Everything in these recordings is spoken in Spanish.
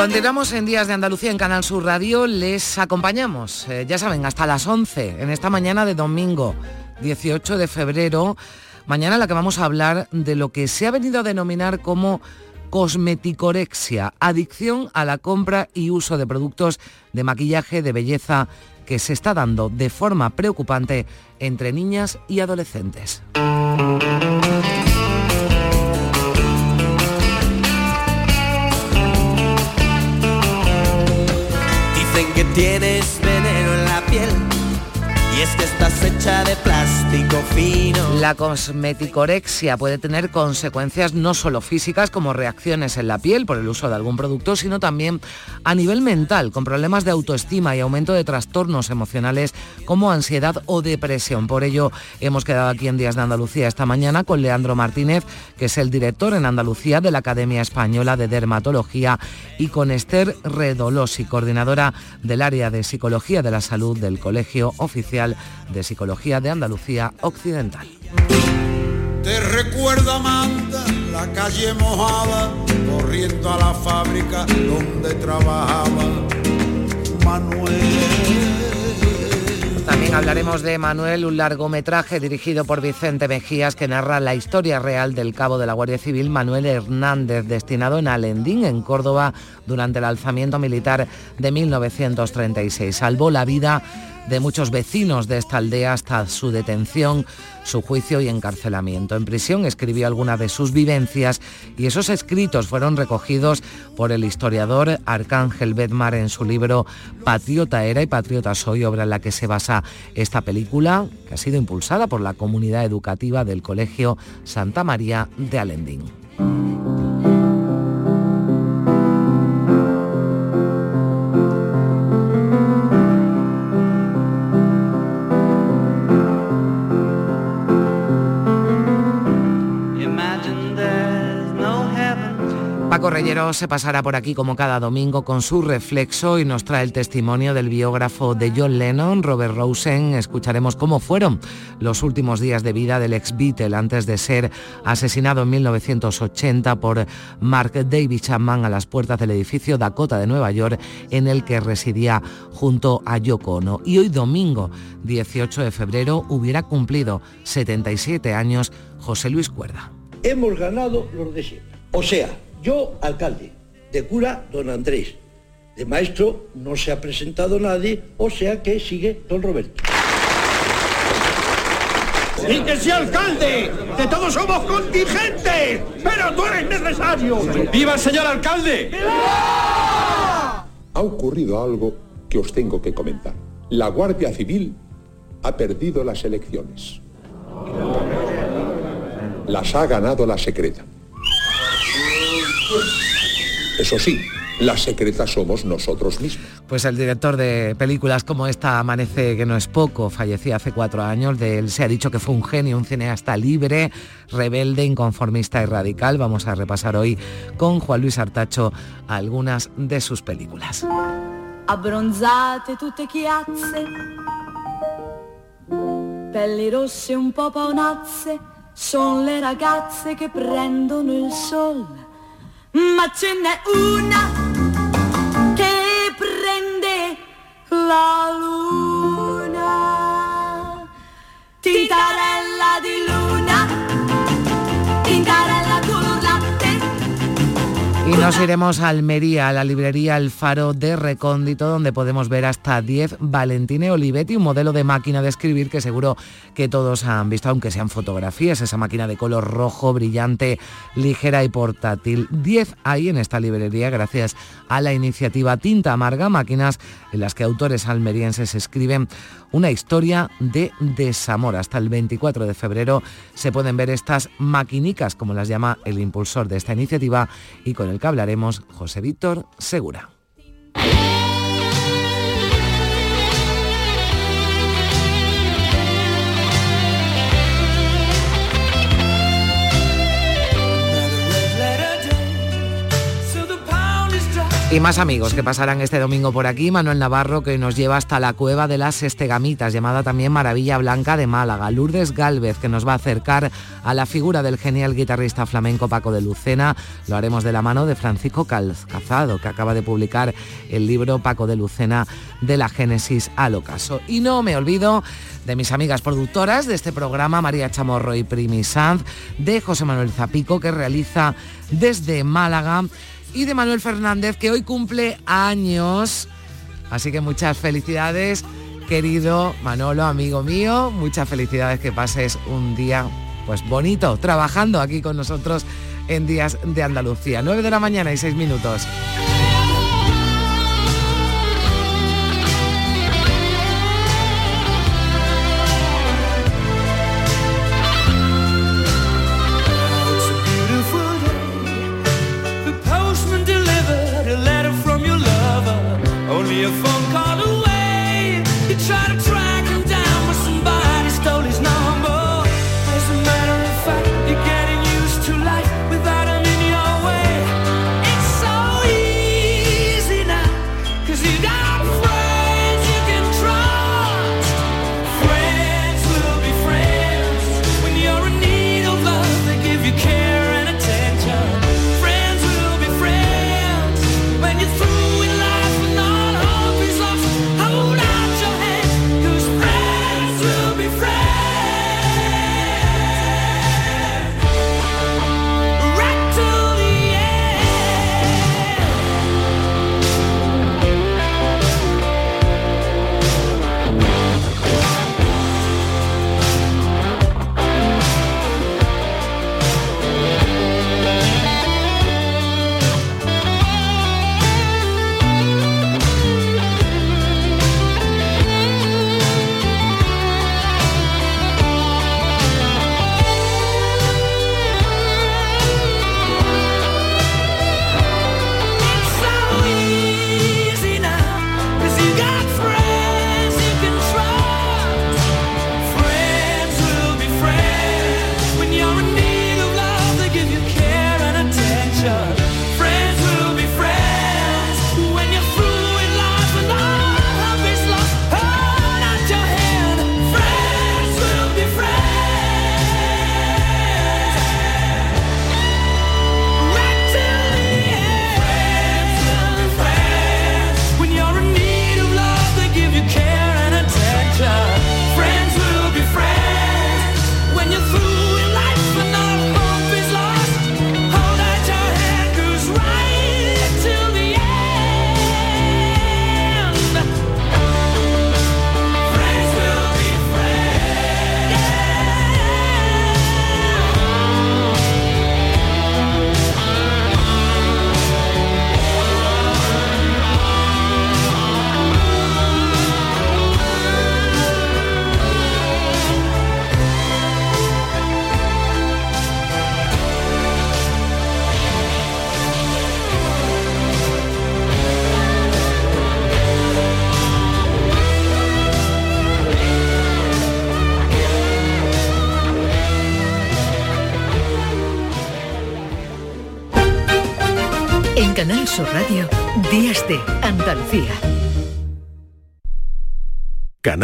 Continuamos en Días de Andalucía en Canal Sur Radio. Les acompañamos, eh, ya saben, hasta las 11 en esta mañana de domingo 18 de febrero. Mañana en la que vamos a hablar de lo que se ha venido a denominar como cosmeticorexia, adicción a la compra y uso de productos de maquillaje, de belleza, que se está dando de forma preocupante entre niñas y adolescentes. Tienes es que estás hecha de plástico fino. La cosmeticorexia puede tener consecuencias no solo físicas como reacciones en la piel por el uso de algún producto, sino también a nivel mental, con problemas de autoestima y aumento de trastornos emocionales como ansiedad o depresión. Por ello, hemos quedado aquí en Días de Andalucía esta mañana con Leandro Martínez, que es el director en Andalucía de la Academia Española de Dermatología, y con Esther Redolosi, coordinadora del área de Psicología de la Salud del Colegio Oficial de Psicología de Andalucía Occidental. Te Amanda, la calle mojada, corriendo a la fábrica donde trabajaba Manuel. También hablaremos de Manuel, un largometraje dirigido por Vicente Mejías que narra la historia real del cabo de la Guardia Civil Manuel Hernández, destinado en Alendín, en Córdoba, durante el alzamiento militar de 1936. Salvó la vida de muchos vecinos de esta aldea hasta su detención, su juicio y encarcelamiento. En prisión escribió algunas de sus vivencias y esos escritos fueron recogidos por el historiador Arcángel Bedmar en su libro Patriota era y Patriota soy, obra en la que se basa esta película, que ha sido impulsada por la comunidad educativa del Colegio Santa María de Alendín. Paco Reyero se pasará por aquí como cada domingo con su reflexo y nos trae el testimonio del biógrafo de John Lennon, Robert Rosen. Escucharemos cómo fueron los últimos días de vida del ex Beatle antes de ser asesinado en 1980 por Mark David Chapman a las puertas del edificio Dakota de Nueva York en el que residía junto a Yoko Ono. Y hoy domingo 18 de febrero hubiera cumplido 77 años José Luis Cuerda. Hemos ganado los de. O sea, yo, alcalde, de cura, don Andrés, de maestro no se ha presentado nadie, o sea que sigue don Roberto. ¡Y que sea alcalde! ¡Que todos somos contingentes! ¡Pero tú eres necesario! ¡Viva el señor alcalde! Ha ocurrido algo que os tengo que comentar. La Guardia Civil ha perdido las elecciones. Las ha ganado la secreta. Eso sí, las secretas somos nosotros mismos. Pues el director de películas como esta, Amanece, que no es poco, falleció hace cuatro años. De él se ha dicho que fue un genio, un cineasta libre, rebelde, inconformista y radical. Vamos a repasar hoy con Juan Luis Artacho algunas de sus películas. abbronzate tutte chiazze, pelli rosse un po' paonazze, son le ragazze che prendono il sol, ma ce n'è una che prende la luna, tintarella di Y nos iremos a Almería, a la librería El Faro de Recóndito, donde podemos ver hasta 10 Valentine Olivetti, un modelo de máquina de escribir que seguro que todos han visto, aunque sean fotografías, esa máquina de color rojo, brillante, ligera y portátil. 10 hay en esta librería gracias a la iniciativa Tinta Amarga, máquinas en las que autores almerienses escriben una historia de desamor. Hasta el 24 de febrero se pueden ver estas maquinicas, como las llama el impulsor de esta iniciativa y con el que hablaremos José Víctor Segura. Y más amigos que pasarán este domingo por aquí, Manuel Navarro que nos lleva hasta la cueva de las Estegamitas, llamada también Maravilla Blanca de Málaga, Lourdes Gálvez que nos va a acercar a la figura del genial guitarrista flamenco Paco de Lucena, lo haremos de la mano de Francisco Calzado, que acaba de publicar el libro Paco de Lucena de la Génesis al ocaso. Y no me olvido de mis amigas productoras de este programa, María Chamorro y Primi Sanz, de José Manuel Zapico, que realiza desde Málaga y de Manuel Fernández, que hoy cumple años. Así que muchas felicidades, querido Manolo, amigo mío. Muchas felicidades, que pases un día pues bonito, trabajando aquí con nosotros en Días de Andalucía. 9 de la mañana y 6 minutos.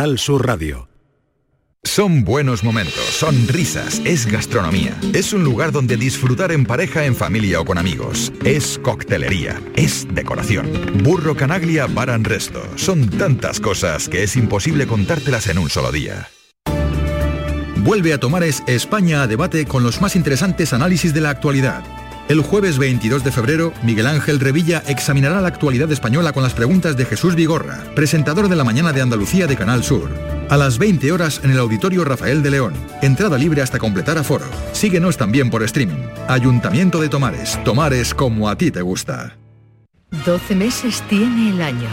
Canal Sur Radio. Son buenos momentos, son risas, es gastronomía. Es un lugar donde disfrutar en pareja, en familia o con amigos. Es coctelería, es decoración. Burro Canaglia Baran Resto. Son tantas cosas que es imposible contártelas en un solo día. Vuelve a Tomares España a debate con los más interesantes análisis de la actualidad el jueves 22 de febrero, Miguel Ángel Revilla examinará la actualidad española con las preguntas de Jesús Vigorra, presentador de la Mañana de Andalucía de Canal Sur. A las 20 horas en el Auditorio Rafael de León. Entrada libre hasta completar aforo. Síguenos también por streaming. Ayuntamiento de Tomares. Tomares como a ti te gusta. 12 meses tiene el año.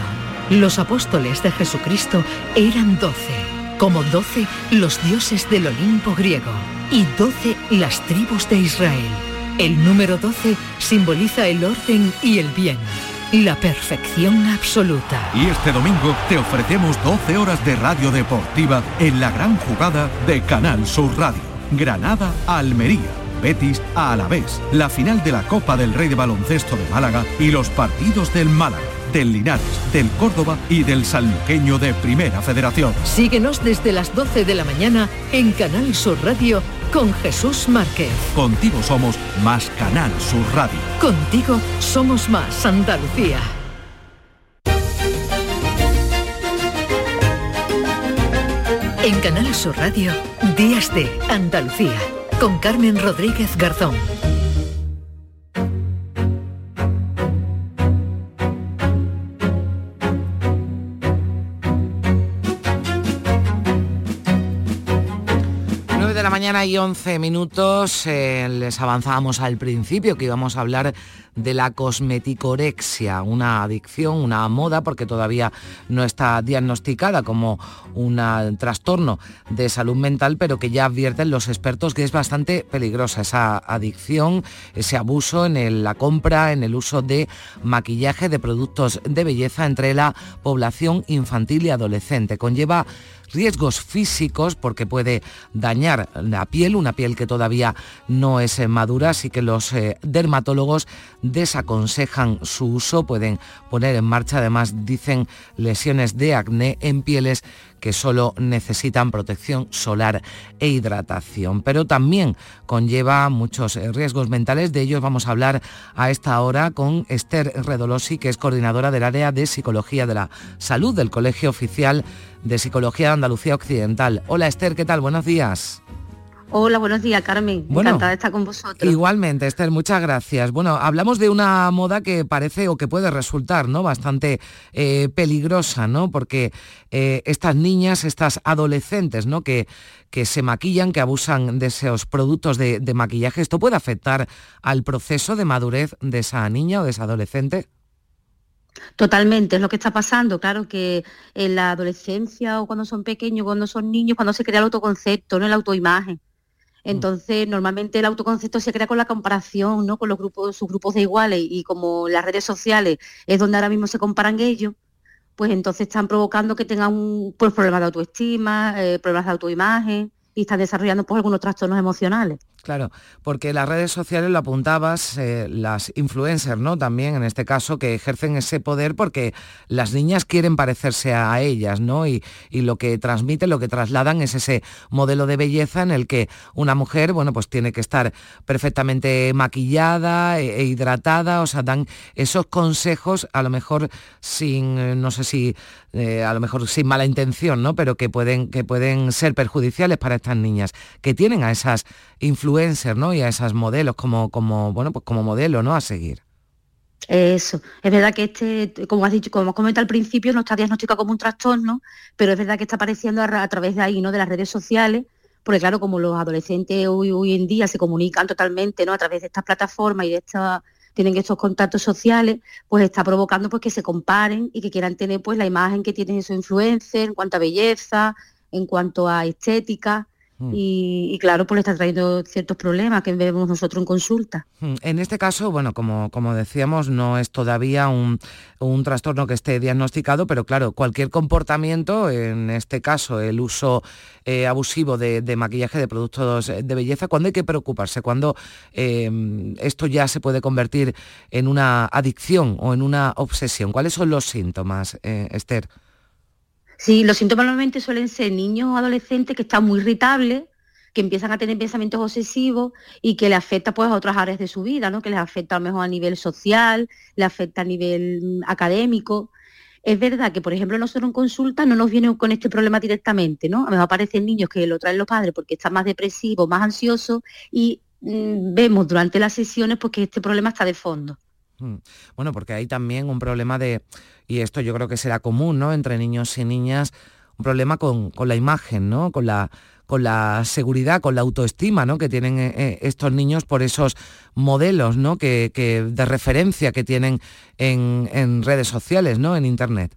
Los apóstoles de Jesucristo eran 12. Como 12 los dioses del Olimpo griego. Y 12 las tribus de Israel. El número 12 simboliza el orden y el bien, la perfección absoluta. Y este domingo te ofrecemos 12 horas de radio deportiva en la gran jugada de Canal Sur Radio. Granada, Almería Betis a Alavés, la final de la Copa del Rey de Baloncesto de Málaga y los partidos del Málaga del Linares, del Córdoba y del Sanluqueño de Primera Federación. Síguenos desde las 12 de la mañana en Canal Sur Radio con Jesús Márquez. Contigo somos más Canal Sur Radio. Contigo somos más Andalucía. En Canal Sur Radio, Días de Andalucía, con Carmen Rodríguez Garzón. Mañana y 11 minutos. eh, les avanzábamos al principio que íbamos a hablar de la cosmeticorexia, una adicción, una moda, porque todavía no está diagnosticada como un trastorno de salud mental, pero que ya advierten los expertos que es bastante peligrosa esa adicción, ese abuso en la compra, en el uso de maquillaje, de productos de belleza entre la población infantil y adolescente. Conlleva riesgos físicos porque puede dañar la piel, una piel que todavía no es eh, madura, así que los eh, dermatólogos desaconsejan su uso, pueden poner en marcha, además dicen lesiones de acné en pieles que solo necesitan protección solar e hidratación. Pero también conlleva muchos eh, riesgos mentales. De ellos vamos a hablar a esta hora con Esther Redolosi, que es coordinadora del área de Psicología de la Salud del Colegio Oficial de Psicología de Andalucía Occidental. Hola Esther, ¿qué tal? Buenos días. Hola, buenos días, Carmen. Bueno, Encantada de estar con vosotros. Igualmente, Esther, muchas gracias. Bueno, hablamos de una moda que parece o que puede resultar ¿no? bastante eh, peligrosa, ¿no? Porque eh, estas niñas, estas adolescentes, ¿no? Que, que se maquillan, que abusan de esos productos de, de maquillaje, ¿esto puede afectar al proceso de madurez de esa niña o de esa adolescente? Totalmente, es lo que está pasando. Claro que en la adolescencia o cuando son pequeños, cuando son niños, cuando se crea el autoconcepto, no la autoimagen. Entonces, normalmente el autoconcepto se crea con la comparación, ¿no? Con los grupos, sus grupos de iguales y como las redes sociales es donde ahora mismo se comparan ellos, pues entonces están provocando que tengan un, pues, problemas de autoestima, eh, problemas de autoimagen y están desarrollando pues algunos trastornos emocionales. Claro, porque las redes sociales lo apuntabas, eh, las influencers, ¿no? También en este caso que ejercen ese poder porque las niñas quieren parecerse a ellas, ¿no? Y, lo que transmiten, lo que trasladan es ese modelo de belleza en el que una mujer, bueno, pues tiene que estar perfectamente maquillada e, e hidratada, o sea, dan esos consejos, a lo mejor sin, eh, no sé si, eh, a lo mejor sin mala intención, ¿no? Pero que pueden, que pueden ser perjudiciales para estas niñas, que tienen a esas influencers, ¿no? Y a esas modelos como, como, bueno, pues como modelo, ¿no? A seguir. Eso, es verdad que este, como has dicho, como has comentado al principio, no está diagnosticado como un trastorno, pero es verdad que está apareciendo a, ra- a través de ahí, ¿no? De las redes sociales, porque claro, como los adolescentes hoy, en día se comunican totalmente, ¿no? A través de estas plataformas y de esta, tienen estos contactos sociales, pues está provocando pues que se comparen y que quieran tener pues la imagen que tienen esos influencers en cuanto a belleza, en cuanto a estética. Y, y claro, pues le está trayendo ciertos problemas que vemos nosotros en consulta. Mm, En este caso, bueno, como, como decíamos, no es todavía un, un trastorno que esté diagnosticado, pero claro, cualquier comportamiento, en este caso el uso eh, abusivo de, de maquillaje de productos de belleza, ¿cuándo hay que preocuparse? ¿Cuándo eh, esto ya se puede convertir en una adicción o en una obsesión? ¿Cuáles son los síntomas, eh, Esther? Sí, los síntomas normalmente suelen ser niños o adolescentes que están muy irritables, que empiezan a tener pensamientos obsesivos y que le afecta pues a otras áreas de su vida, ¿no? Que les afecta a lo mejor a nivel social, le afecta a nivel mm, académico. Es verdad que, por ejemplo, nosotros en consulta no nos vienen con este problema directamente, ¿no? A lo mejor aparecen niños que lo traen los padres porque están más depresivos, más ansiosos y mm, vemos durante las sesiones pues que este problema está de fondo. Mm. Bueno, porque hay también un problema de, y esto yo creo que será común, ¿no? Entre niños y niñas, un problema con, con la imagen, ¿no? Con la, con la seguridad, con la autoestima, ¿no? Que tienen eh, eh, estos niños por esos modelos, ¿no? Que, que de referencia que tienen en, en redes sociales, ¿no? En internet.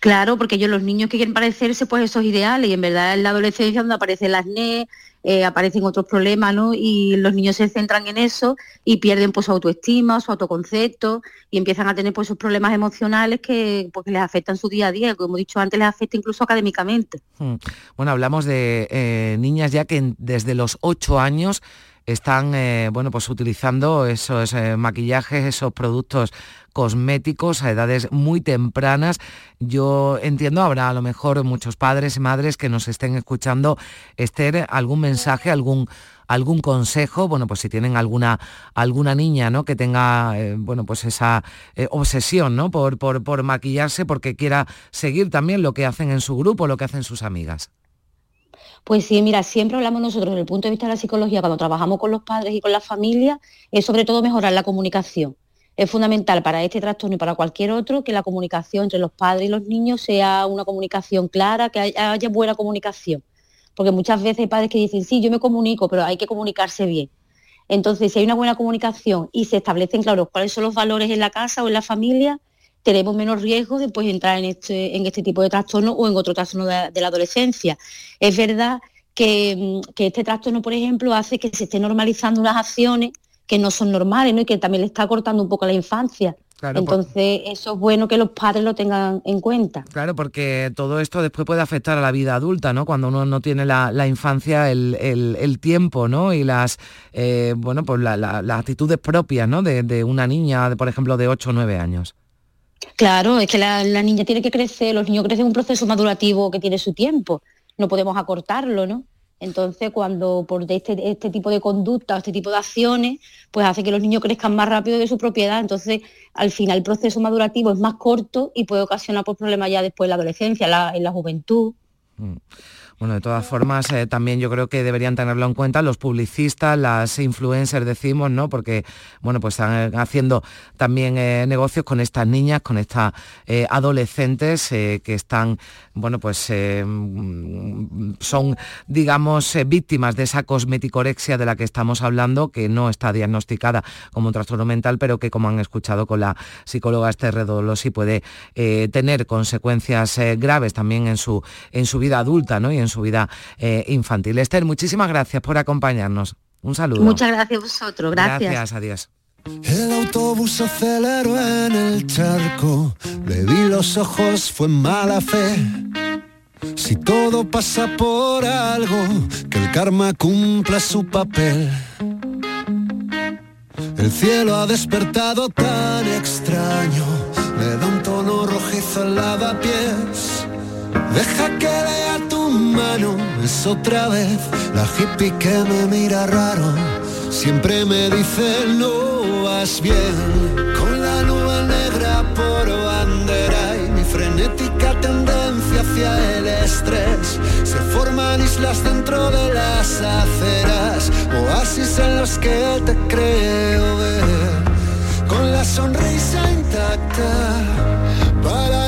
Claro, porque ellos los niños que quieren parecerse pues esos ideales y en verdad en la adolescencia donde aparece el acné, eh, aparecen otros problemas, ¿no? Y los niños se centran en eso y pierden pues su autoestima, su autoconcepto y empiezan a tener pues esos problemas emocionales que, pues, les afectan su día a día, como he dicho antes, les afecta incluso académicamente. Mm. Bueno, hablamos de eh, niñas ya que desde los ocho años están eh, bueno, pues utilizando esos eh, maquillajes, esos productos cosméticos a edades muy tempranas. Yo entiendo, habrá a lo mejor muchos padres y madres que nos estén escuchando. Esther, algún mensaje, algún algún consejo, bueno, pues si tienen alguna, alguna niña, ¿no? Que tenga, eh, bueno, pues esa obsesión, ¿no? Por, por, por maquillarse porque quiera seguir también lo que hacen en su grupo, lo que hacen sus amigas. Pues sí, mira, siempre hablamos nosotros desde el punto de vista de la psicología, cuando trabajamos con los padres y con la familia, es sobre todo mejorar la comunicación. Es fundamental para este trastorno y para cualquier otro que la comunicación entre los padres y los niños sea una comunicación clara, que haya buena comunicación porque muchas veces hay padres que dicen, sí, yo me comunico, pero hay que comunicarse bien. Entonces, si hay una buena comunicación y se establecen claros cuáles son los valores en la casa o en la familia, tenemos menos riesgo de pues, entrar en este, en este tipo de trastorno o en otro trastorno de, la adolescencia. Es verdad que, mm, que, este trastorno, por ejemplo, hace que se esté normalizando unas acciones que no son normales ¿no? y que también le está cortando un poco la infancia. Entonces, eso es bueno que los padres lo tengan en cuenta. Claro, porque todo esto después puede afectar a la vida adulta, ¿no? Cuando uno no tiene la, infancia, el, tiempo, ¿no? Y las, eh, bueno, pues las actitudes propias, ¿no? De, una niña, por ejemplo, de 8 o 9 años. Claro, es que la, niña tiene que crecer, los niños crecen en un proceso madurativo que tiene su tiempo, no podemos acortarlo, ¿no? Entonces, cuando por este, este tipo de conducta este tipo de acciones, pues hace que los niños crezcan más rápido de su propiedad. Entonces, al final el proceso madurativo es más corto y puede ocasionar pues, problemas ya después en la adolescencia, en la juventud. Mm. Bueno, de todas formas, eh, también yo creo que deberían tenerlo en cuenta los publicistas, las influencers, decimos, ¿no? Porque, bueno, pues están haciendo también eh, negocios con estas niñas, con estas eh, adolescentes que están, bueno, pues son, digamos, víctimas de esa cosmeticorexia de la que estamos hablando, que no está diagnosticada como un trastorno mental, pero que, como han escuchado con la psicóloga Esther Redolosi, puede tener consecuencias graves también en su, en su vida adulta, ¿no? Su vida eh, infantil. Esther, muchísimas gracias por acompañarnos. Un saludo. Muchas gracias a vosotros. Gracias. Gracias, adiós. El autobús aceleró en el charco, le vi los ojos, fue mala fe. Si todo pasa por algo, que el karma cumpla su papel. El cielo ha despertado tan extraño, le da un tono rojizo al lavapiés. Deja que lea tu mano, es otra vez la hippie que me mira raro. Siempre me dice no vas bien, con la nube negra por bandera y mi frenética tendencia hacia el estrés. Se forman islas dentro de las aceras, oasis en los que te creo ver, con la sonrisa intacta, paralizando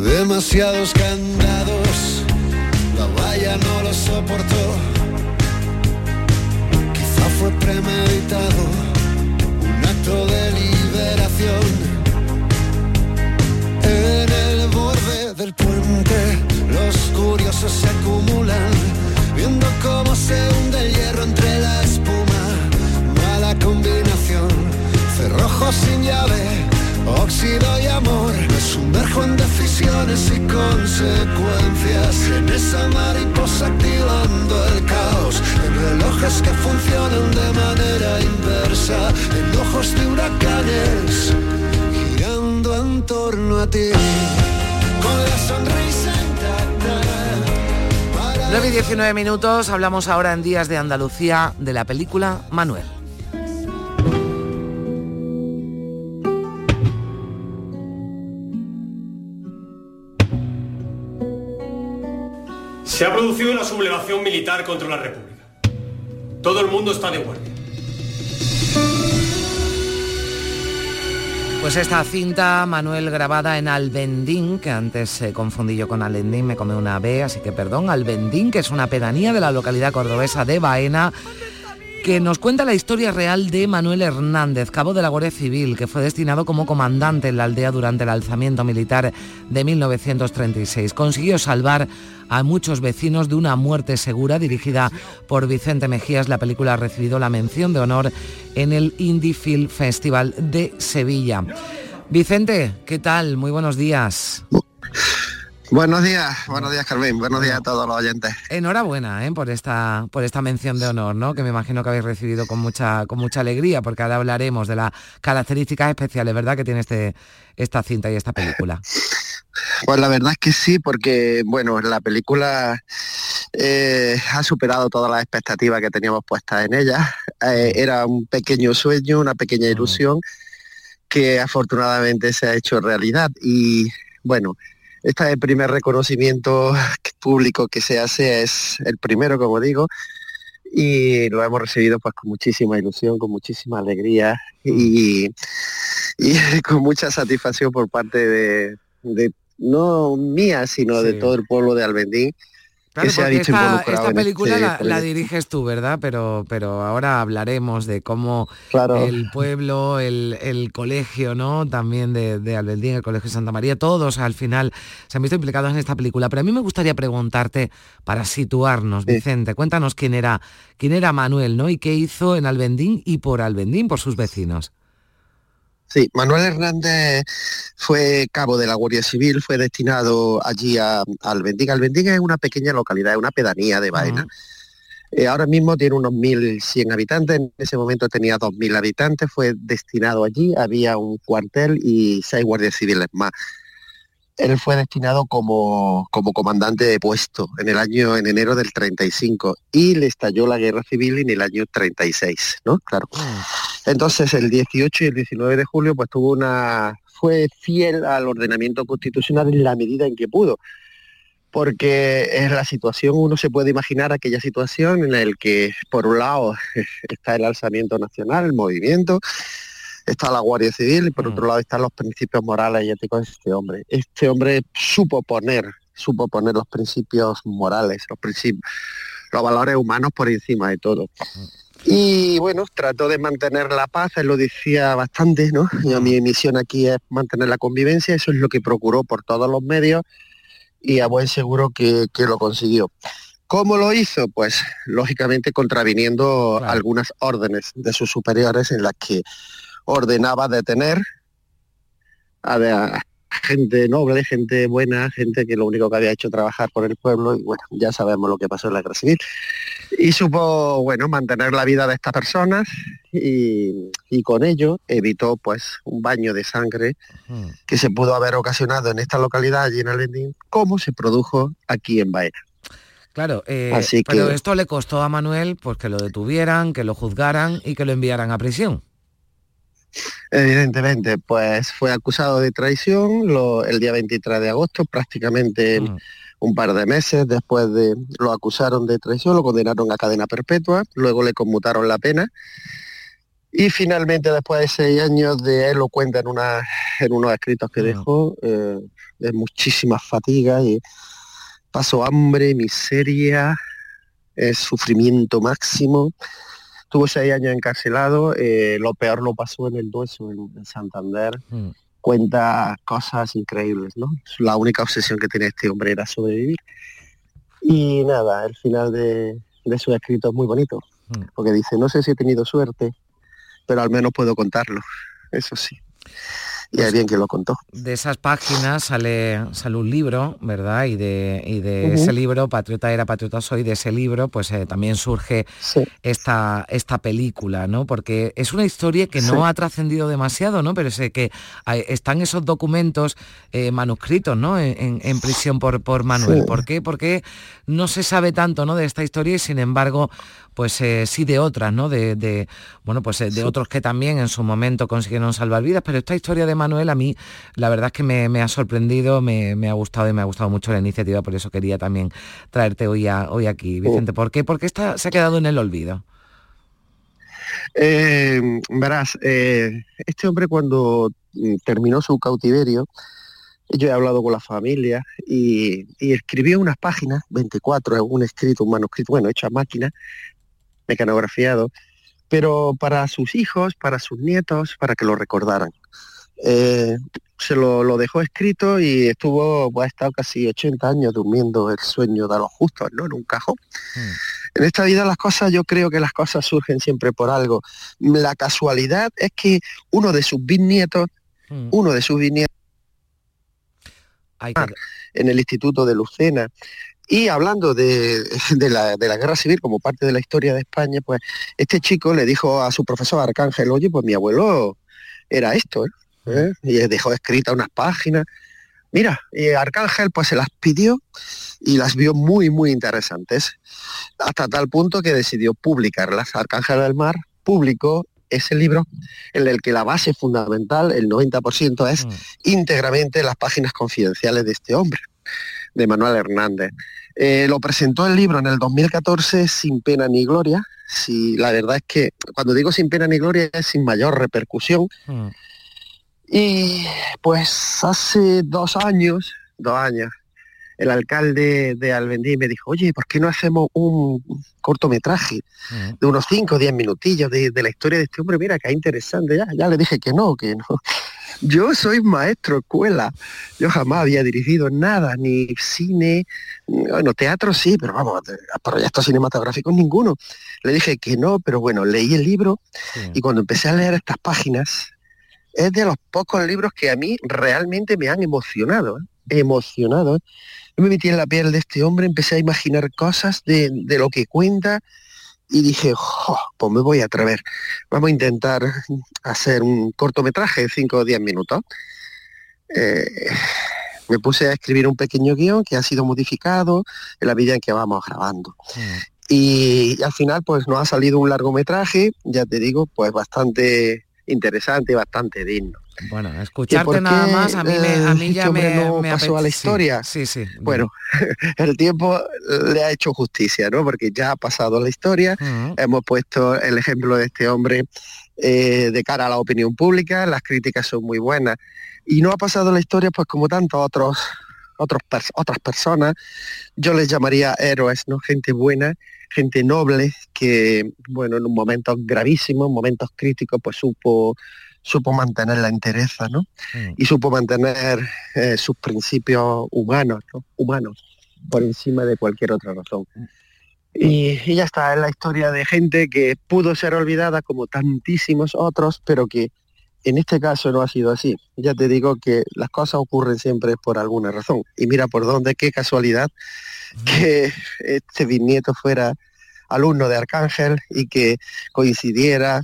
Demasiados candados, la valla no lo soportó. Quizá fue premeditado, un acto de liberación. En el borde del puente los curiosos se acumulan, y 19 minutos, hablamos ahora en Días de Andalucía de la película Manuel. Se ha producido una sublevación militar contra la República. Todo el mundo está de guardia. Pues esta cinta, Manuel, grabada en Albendín, que antes se confundí yo con Alendín, me come una B, así que perdón, Albendín, que es una pedanía de la localidad cordobesa de Baena, que nos cuenta la historia real de Manuel Hernández, cabo de la Guardia Civil, que fue destinado como comandante en la aldea durante el alzamiento militar de 1936. Consiguió salvar a muchos vecinos de una muerte segura dirigida por Vicente Mejías. La película ha recibido la mención de honor en el Indie Film Festival de Sevilla. Vicente, ¿qué tal? Muy buenos días. Buenos días, buenos días Carmen, buenos días a todos los oyentes. Enhorabuena ¿eh? por esta por esta mención de honor, ¿no? Que me imagino que habéis recibido con mucha con mucha alegría, porque ahora hablaremos de las características especiales, ¿verdad? Que tiene este esta cinta y esta película. Pues la verdad es que sí, porque bueno, la película eh, ha superado todas las expectativas que teníamos puestas en ella. Eh, era un pequeño sueño, una pequeña ilusión que afortunadamente se ha hecho realidad y bueno este es el primer reconocimiento público que se hace, es el primero, como digo, y lo hemos recibido pues con muchísima ilusión, con muchísima alegría y, con mucha satisfacción por parte de, no mía, sino de todo el pueblo de Albendín esta, película la, diriges tú, ¿verdad? Pero, pero ahora hablaremos de cómo el pueblo, el, colegio, ¿no? También de, de Albeldín, el Colegio de Santa María, todos al final se han visto implicados en esta película. Pero a mí me gustaría preguntarte, para situarnos, Vicente, cuéntanos quién era, quién era Manuel, ¿no? Y qué hizo en Albendín y por Albendín, por sus vecinos. Sí, Manuel Hernández fue cabo de la Guardia Civil, fue destinado allí a, Albendín. Albendín es una pequeña localidad, es una pedanía de Baena. Eh, ahora mismo tiene unos 1.100 habitantes, en ese momento tenía 2.000 habitantes, fue destinado allí, había un cuartel y seis guardias civiles más él fue destinado como, como, comandante de puesto en el año, en enero del 35, y le estalló la guerra civil en el año 36, ¿no? Claro. Ah. Entonces, el 18 y el 19 de julio, pues tuvo una, fue fiel al ordenamiento constitucional en la medida en que pudo. Porque es la situación, uno se puede imaginar aquella situación en la que, por un lado, está el alzamiento nacional, el movimiento, está la Guardia Civil y por otro mm. lado están los principios morales y éticos de este hombre. Este hombre supo poner, supo poner los principios morales, los principios, los valores humanos por encima de todo. Mm. Y bueno, trató de mantener la paz, él lo decía bastante, ¿no? Mm. mi misión aquí es mantener la convivencia, eso es lo que procuró por todos los medios y a buen seguro que, lo consiguió. ¿Cómo lo hizo? Pues lógicamente contraviniendo algunas órdenes de sus superiores en las que ordenaba detener a, gente noble, gente buena, gente que lo único que había hecho trabajar por el pueblo y bueno, ya sabemos lo que pasó en la guerra civil. Y supo, bueno, mantener la vida de estas personas y, con ello evitó pues un baño de sangre que se pudo haber ocasionado en esta localidad, allí en Alendín, como se produjo aquí en Baena. Claro, eh, pero esto le costó a Manuel pues que lo detuvieran, que lo juzgaran y que lo enviaran a prisión. Evidentemente, pues fue acusado de traición el día 23 de agosto, prácticamente mm. un par de meses después de lo acusaron de traición, lo condenaron a cadena perpetua, luego le conmutaron la pena y finalmente después de seis años de él lo cuenta en, una, en unos escritos que mm. dejó, eh, de muchísimas fatigas y pasó hambre, miseria, sufrimiento máximo Tuvo seis años encarcelado, eh, lo peor lo pasó en el Dueso, en, Santander. Mm. Cuenta cosas increíbles, ¿no? La única obsesión que tenía este hombre era sobrevivir. Y nada, el final de, su escrito es muy bonito, mm. porque dice, no sé si he tenido suerte, pero al menos puedo contarlo, eso sí y pues bien que lo contó. De esas páginas sale, sale un libro, ¿verdad? Y de, de ese libro, Patriota era, Patriota soy, de ese libro, pues eh, también surge esta, esta película, ¿no? Porque es una historia que no ha trascendido demasiado, ¿no? Pero sé que están esos documentos eh, manuscritos, ¿no? En, prisión por, por Manuel. ¿Por qué? Porque no se sabe tanto, ¿no? De esta historia y sin embargo, pues eh, sí de otras, ¿no? De, bueno, pues de otros que también en su momento consiguieron salvar vidas, pero esta historia de Manuel a mí la verdad es que me, ha sorprendido, me, ha gustado y me ha gustado mucho la iniciativa, por eso quería también traerte hoy, hoy aquí, Vicente. ¿Por qué? Porque esta se ha quedado en el olvido. Eh, verás, eh, este hombre cuando mm, terminó su cautiverio, yo he hablado con la familia y, escribió unas páginas, 24, un escrito, un manuscrito, bueno, hecho a máquina, mecanografiado, pero para sus hijos, para sus nietos, para que lo recordaran. Eh, se lo, dejó escrito y estuvo, pues, ha estado casi 80 años durmiendo el sueño de los justos, ¿no? En un cajón. Hmm. En esta vida las cosas, yo creo que las cosas surgen siempre por algo. La casualidad es que uno de sus bisnietos, hmm. uno de sus bisnietos, en el Instituto de Lucena, y hablando de, la, guerra civil como parte de la historia de España, pues este chico le dijo a su profesor Arcángel, oye, pues mi abuelo era esto, ¿eh? ¿Eh? y dejó escrita unas páginas. Mira, y Arcángel pues se las pidió y las vio muy, muy interesantes, hasta tal punto que decidió publicarlas. Arcángel del Mar publicó ese libro en el que la base fundamental, el 90%, es mm. íntegramente las páginas confidenciales de este hombre, de Manuel Hernández. Eh, lo presentó el libro en el 2014 sin pena ni gloria. Si, la verdad es que cuando digo sin pena ni gloria es sin mayor repercusión. Mm. Y pues hace dos años, dos años, el alcalde de Albendí me dijo, oye, ¿por qué no hacemos un cortometraje de unos 5 o 10 minutillos de, la historia de este hombre? Mira, que es interesante. Ya, ya le dije que no, que no. Yo soy maestro escuela. Yo jamás había dirigido nada, ni cine, bueno, teatro sí, pero vamos, proyectos cinematográficos ninguno. Le dije que no, pero bueno, leí el libro y cuando empecé a leer estas páginas, es de los pocos libros que a mí realmente me han emocionado, ¿eh? emocionado. ¿eh? Yo me metí en la piel de este hombre, empecé a imaginar cosas de, lo que cuenta y dije, pues me voy a atrever. Vamos a intentar hacer un cortometraje de 5 o 10 minutos. Eh, me puse a escribir un pequeño guion que ha sido modificado en la medida en que vamos grabando. Y, y, al final pues nos ha salido un largometraje, ya te digo, pues bastante interesante y bastante digno. Bueno, escucharte nada más a mí, me, a mí ya me, no pasó a la historia. Sí, sí. Bueno, el tiempo le ha hecho justicia, ¿no? Porque ya ha pasado la historia, hemos puesto el ejemplo de este hombre eh, de cara a la opinión pública, las críticas son muy buenas y no ha pasado la historia pues como tantos otros otros otras personas, yo les llamaría héroes, ¿no? Gente buena gente noble que, bueno, en un momento gravísimo, en momentos críticos, pues supo, supo mantener la entereza, ¿no? Mm. Y supo mantener eh, sus principios humanos, Humanos, por encima de cualquier otra razón. Mm. Y, ya está, es la historia de gente que pudo ser olvidada como tantísimos otros, pero que en este caso no ha sido así. Ya te digo que las cosas ocurren siempre por alguna razón. Y mira por dónde, qué casualidad que este bisnieto fuera alumno de Arcángel y que coincidiera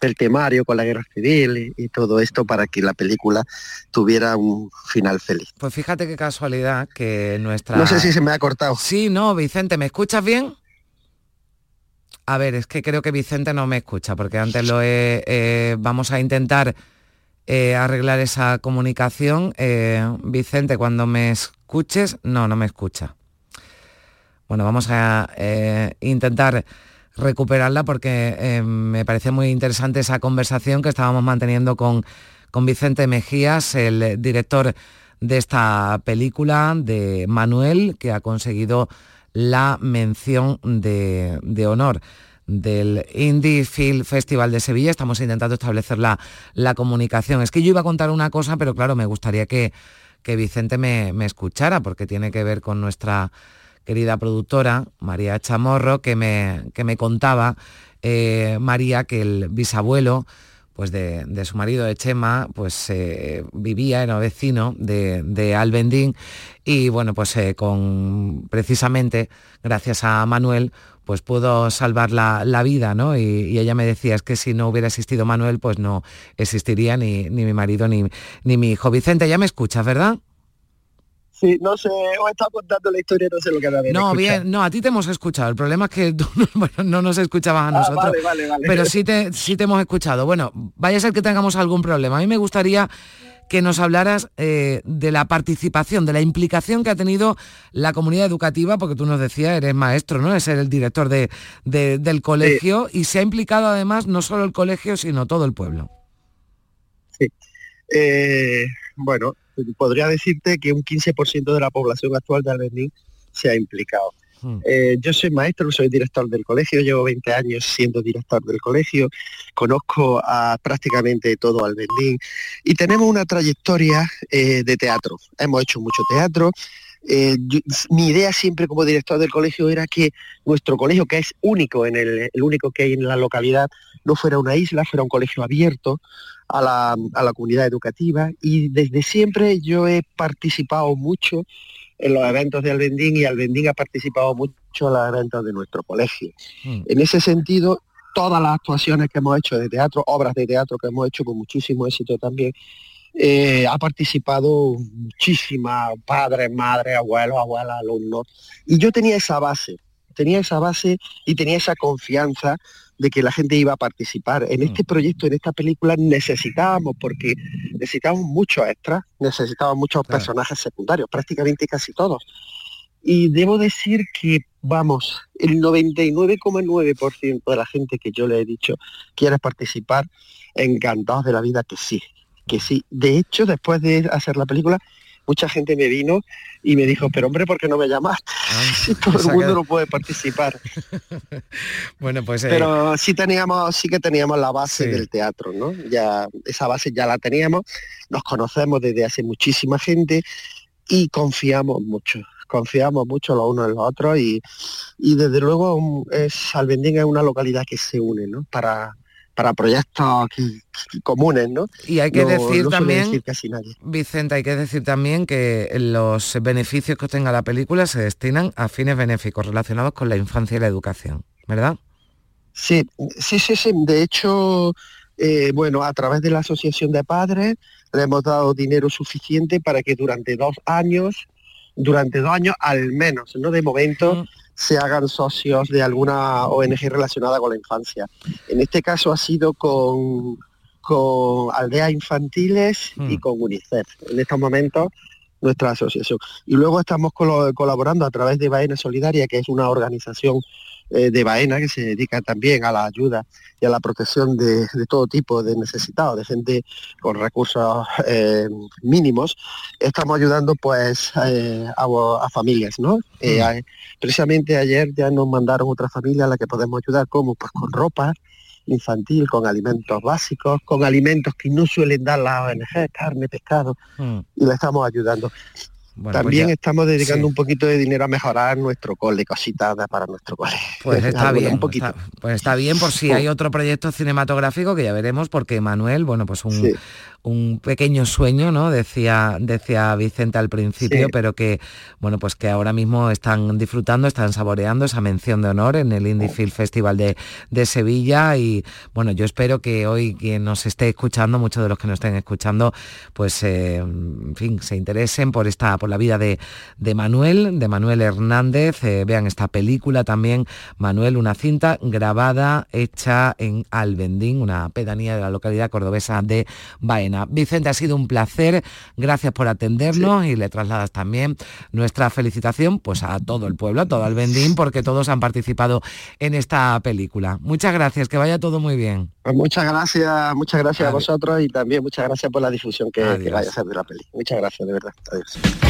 el temario con la guerra civil y, todo esto para que la película tuviera un final feliz. Pues fíjate qué casualidad que nuestra... No sé si se me ha cortado. Sí, no, Vicente, ¿me escuchas bien? A ver, es que creo que Vicente no me escucha, porque antes lo he... vamos a intentar eh, arreglar esa comunicación. Eh, Vicente, cuando me escuches... No, no me escucha. Bueno, vamos a eh, intentar recuperarla porque eh, me parece muy interesante esa conversación que estábamos manteniendo con, con Vicente Mejías, el director de esta película, de Manuel, que ha conseguido la mención de, honor del Indie Film Festival de Sevilla. Estamos intentando establecer la, la, comunicación. Es que yo iba a contar una cosa, pero claro, me gustaría que, que Vicente me, me escuchara, porque tiene que ver con nuestra querida productora, María Chamorro, que me, que me contaba, eh, María, que el bisabuelo pues de, su marido de Chema, pues eh, vivía, era vecino de, de Albendín y bueno, pues eh, con precisamente gracias a Manuel pues pudo salvar la, vida, ¿no? Y, ella me decía, es que si no hubiera existido Manuel, pues no existiría ni, ni mi marido ni, ni mi hijo. Vicente, ya me escuchas, ¿verdad? Sí, no sé, os he estado contando la historia, no sé lo que bien. No, bien, no, a ti te hemos escuchado. El problema es que tú no nos escuchabas a ah, nosotros. vale, vale, vale. Pero sí te, sí te hemos escuchado. Bueno, vaya a ser que tengamos algún problema. A mí me gustaría que nos hablaras eh, de la participación, de la implicación que ha tenido la comunidad educativa, porque tú nos decías, eres maestro, ¿no? Es el director de, del colegio y se ha implicado además no solo el colegio, sino todo el pueblo. Sí. Eh, bueno, podría decirte que un 15% de la población actual de Albendín se ha implicado. Hmm. Eh, yo soy maestro, soy director del colegio, llevo 20 años siendo director del colegio, conozco a prácticamente todo Albendín y tenemos una trayectoria eh, de teatro. Hemos hecho mucho teatro. Eh, mi idea siempre como director del colegio era que nuestro colegio, que es único en el, el único que hay en la localidad, no fuera una isla, fuera un colegio abierto a la, a la comunidad educativa y desde siempre yo he participado mucho en los eventos de Albendín y Albendín ha participado mucho en los eventos de nuestro colegio. Hmm. En ese sentido, todas las actuaciones que hemos hecho de teatro, obras de teatro que hemos hecho con muchísimo éxito también, eh, ha participado muchísimas padres, madres, abuelos, abuelas, alumnos. Y yo tenía esa base, tenía esa base y tenía esa confianza de que la gente iba a participar. En este mm. proyecto, en esta película, necesitábamos, porque necesitábamos muchos extras, necesitábamos muchos personajes secundarios, prácticamente casi todos. Y debo decir que, vamos, el 99,9% de la gente que yo le he dicho quiere participar, encantados de la vida que sí, que sí. De hecho, después de hacer la película, mucha gente me vino y me dijo, pero hombre, ¿por qué no me llamaste? si todo el mundo no puede participar. bueno, pues... Eh, pero sí teníamos, sí que teníamos la base del teatro, ¿no? Ya, esa base ya la teníamos, nos conocemos desde hace muchísima gente y confiamos mucho confiamos mucho los unos en los otros y, y desde luego es Albendín es una localidad que se une ¿no? para, para proyectos comunes, ¿no? Y hay que decir también, Vicente, hay que decir también que los beneficios que obtenga la película se destinan a fines benéficos relacionados con la infancia y la educación, ¿verdad? Sí, sí, sí, sí. De hecho, eh, bueno, a través de la Asociación de Padres le hemos dado dinero suficiente para que durante dos años, durante dos años al menos, no de momento, se hagan socios de alguna ONG relacionada con la infancia. En este caso ha sido con, con aldeas infantiles y hmm. con UNICEF. En estos momentos nuestra asociación. Y luego estamos colaborando a través de Baena Solidaria, que es una organización eh, de Baena que se dedica también a la ayuda y a la protección de, todo tipo de necesitados, de gente con recursos eh, mínimos, estamos ayudando pues eh, a, familias, ¿no? Mm. precisamente ayer ya nos mandaron otra familia a la que podemos ayudar, como pues con ropa infantil, con alimentos básicos, con alimentos que no suelen dar la ONG, carne, pescado, mm. y le estamos ayudando. Pues También estamos dedicando un poquito de dinero a mejorar nuestro cole, cositas para nuestro cole. Pues está bien, un poquito. pues está bien por si hay otro proyecto cinematográfico que ya veremos, porque Manuel, bueno, pues un, un pequeño sueño, ¿no? Decía, decía Vicente al principio, pero que, bueno, pues que ahora mismo están disfrutando, están saboreando esa mención de honor en el Indie Film Festival de, Sevilla y, bueno, yo espero que hoy quien nos esté escuchando, muchos de los que nos estén escuchando, pues, eh, en fin, se interesen por esta, por la vida de, Manuel, de Manuel Hernández, eh, vean esta película también, Manuel, una cinta grabada, hecha en Albendín, una pedanía de la localidad cordobesa de Baena. Vicente, ha sido un placer, gracias por atendernos y le trasladas también nuestra felicitación pues a todo el pueblo, a todo el Bendín, porque todos han participado en esta película. Muchas gracias, que vaya todo muy bien. Pues muchas gracias, muchas gracias a vosotros y también muchas gracias por la difusión que, que vaya a hacer de la peli. Muchas gracias, de verdad. Adiós.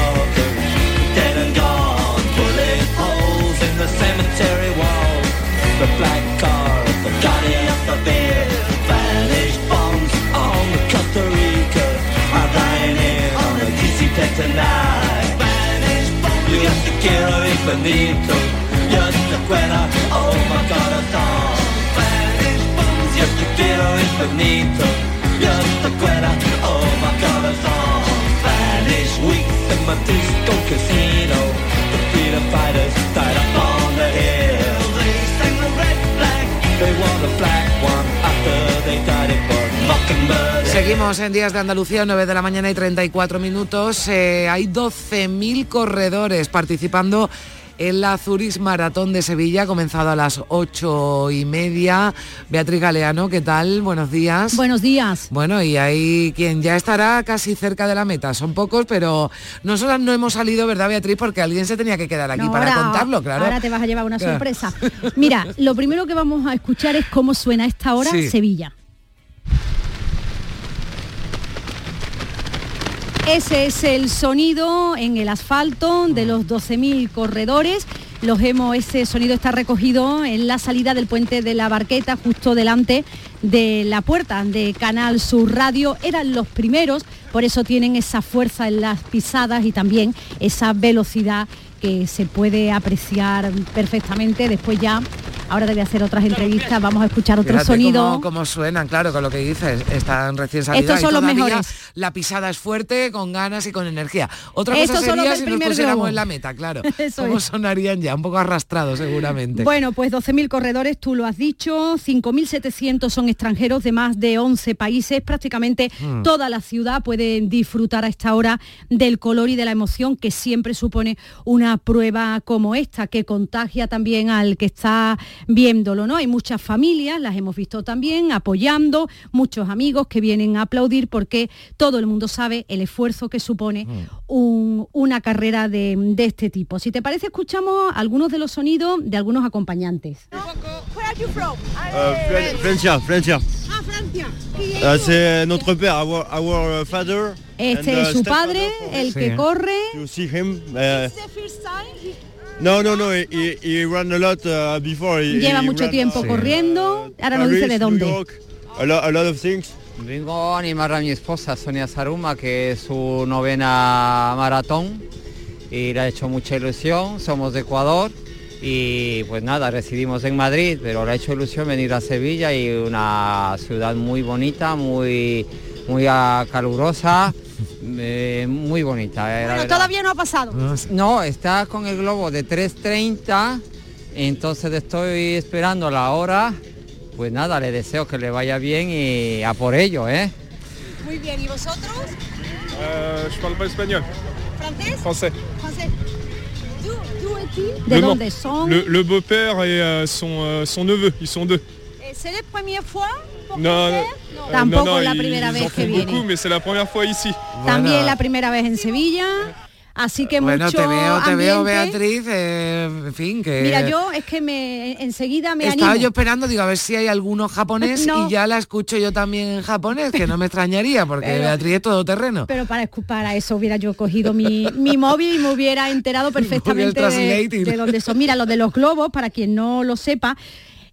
tonight Spanish You got to quiero y bonito Yo te quiero Oh my corazón Spanish Yo te quiero y bonito Yo te quiero Oh my God, I'm Spanish weeks in my disco casino The freedom fighters died up on the hill They sang the red flag They want a black one. Seguimos en Días de Andalucía, 9 de la mañana y 34 minutos. Eh, hay 12.000 corredores participando en la Maratón de Sevilla, comenzado a las ocho y media. Beatriz Galeano, ¿qué tal? Buenos días. Buenos días. Bueno, y hay quien ya estará casi cerca de la meta. Son pocos, pero nosotras no hemos salido, ¿verdad, Beatriz? Porque alguien se tenía que quedar aquí No, para ahora- contarlo, claro. Ahora te vas a llevar una Claro. sorpresa. Mira, lo primero que vamos a escuchar es cómo suena a esta hora Sí. Sevilla. Ese es el sonido en el asfalto de los 12.000 corredores. Los hemos, ese sonido está recogido en la salida del puente de la Barqueta, justo delante de la puerta de Canal Sur Radio. Eran los primeros, por eso tienen esa fuerza en las pisadas y también esa velocidad que se puede apreciar perfectamente. Después ya, ahora te voy a hacer otras entrevistas, vamos a escuchar otro Fíjate sonido. Cómo, cómo suenan, claro, con lo que dices. Están recién salidos. Estos son los mejores. La pisada es fuerte, con ganas y con energía. Otra Estos cosa son los sería si nos pusiéramos en la meta, claro. Eso cómo es. sonarían ya, un poco arrastrados seguramente. Bueno, pues 12.000 corredores, tú lo has dicho, 5.700 son extranjeros de más de 11 países, prácticamente Mm. toda la ciudad puede disfrutar a esta hora del color y de la emoción que siempre supone una prueba como esta, que contagia también al que está viéndolo, ¿no? Hay muchas familias, las hemos visto también, apoyando, muchos amigos que vienen a aplaudir porque todo el mundo sabe el esfuerzo que supone un- una carrera de, de este tipo. Si te parece, escuchamos algunos de los sonidos de algunos acompañantes. Euh, Francia, Francia. Ah, Francia. C'est notre père, our, our father. Este and, uh, es su padre, el que corre. Uh, no, no, no. He, he, ran a lot uh, before. He, Lleva he mucho ran, tiempo uh, corriendo. Ahora nos dice Paris, de dónde. York, a, lo- a lot of things. Vengo a animar a mi esposa Sonia Saruma, que es su novena maratón y le ha hecho mucha ilusión, somos de Ecuador y pues nada, residimos en Madrid, pero le ha hecho ilusión venir a Sevilla y una ciudad muy bonita, muy, muy ah, calurosa, eh, muy bonita. eh, Bueno, todavía no ha pasado. No, está con el globo de 3.30, entonces estoy esperando la hora. Pues nada, le deseo que le vaya bien y a por ello, ¿eh? Muy bien, ¿y vosotros? Je parle pas espagnol. ¿Francés? Français. ¿De Le dónde son? Le, le beau-père et euh, son, euh, son neveu, ils sont deux. Eh, ¿C'est la primera fois? Non, euh, Tampoco non, la primera vez que viene. mais la première fois ici. También la primera vez en Sevilla. Así que Bueno, mucho te veo, te veo. Beatriz, eh, en fin, que... Mira, yo es que me enseguida me Estaba animo. yo esperando, digo, a ver si hay alguno japonés No. y ya la escucho yo también en japonés, que no me extrañaría, porque Pero- Beatriz es todoterreno. Pero para, para eso hubiera yo cogido mi, mi móvil y me hubiera enterado perfectamente de, de dónde son. Mira, lo de los globos, para quien no lo sepa,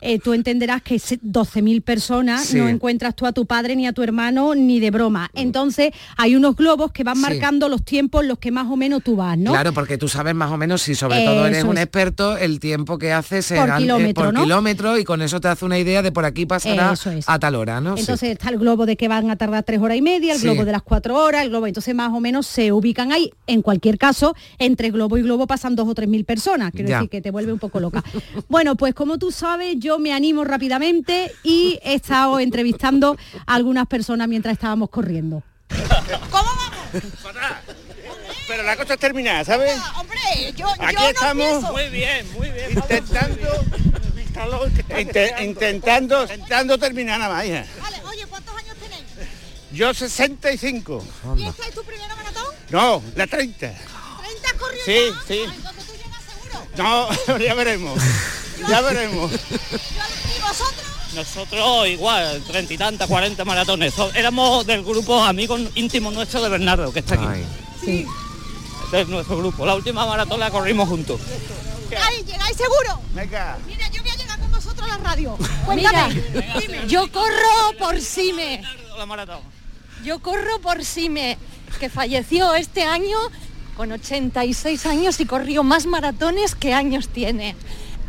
eh, tú entenderás que se- 12.000 personas Sí. no encuentras tú a tu padre ni a tu hermano ni de broma. Entonces hay unos globos que van Sí. marcando los tiempos los que más o menos tú vas, ¿no? Claro, porque tú sabes más o menos, si sobre todo eres un experto, el tiempo que haces Por eh, kilómetro, por ¿no? kilómetro y con eso te hace una idea de por aquí pasará es. a tal hora, ¿no? Sí. Entonces está el globo de que van a tardar tres horas y media, el globo de las cuatro horas, el globo, entonces más o menos se ubican ahí. En cualquier caso, entre globo y globo pasan dos o tres mil personas, quiero Ya. decir que te vuelve un poco loca. bueno, pues como tú sabes, yo me animo rápidamente y he estado entrevistando a algunas personas mientras estábamos corriendo. Pero la cosa es terminada, ¿sabes? Hombre, yo, Aquí yo no estamos pienso. muy bien, muy bien. Intentando, inte- intentando, intentando terminar nada más, hija. Vale, oye, ¿cuántos años tenéis? Yo 65. ¿Y esta es tu primera maratón? No, la 30. ¿30 has corrido Sí, ya? sí. Ah, No, ya veremos. Ya veremos. ¿Y vosotros? Nosotros igual, treinta y tantas, 40 maratones. So- Éramos del grupo amigos íntimos nuestro de Bernardo, que está aquí. Sí. Este es nuestro grupo. La última maratón la corrimos juntos. Ay, ¿Llegáis seguro? Venga. Mira, yo voy a llegar con vosotros a la radio. Mira, Cuéntame. yo corro por Sime. La maratón. Yo corro por Sime, que falleció este año con 86 años y corrió más maratones que años tiene.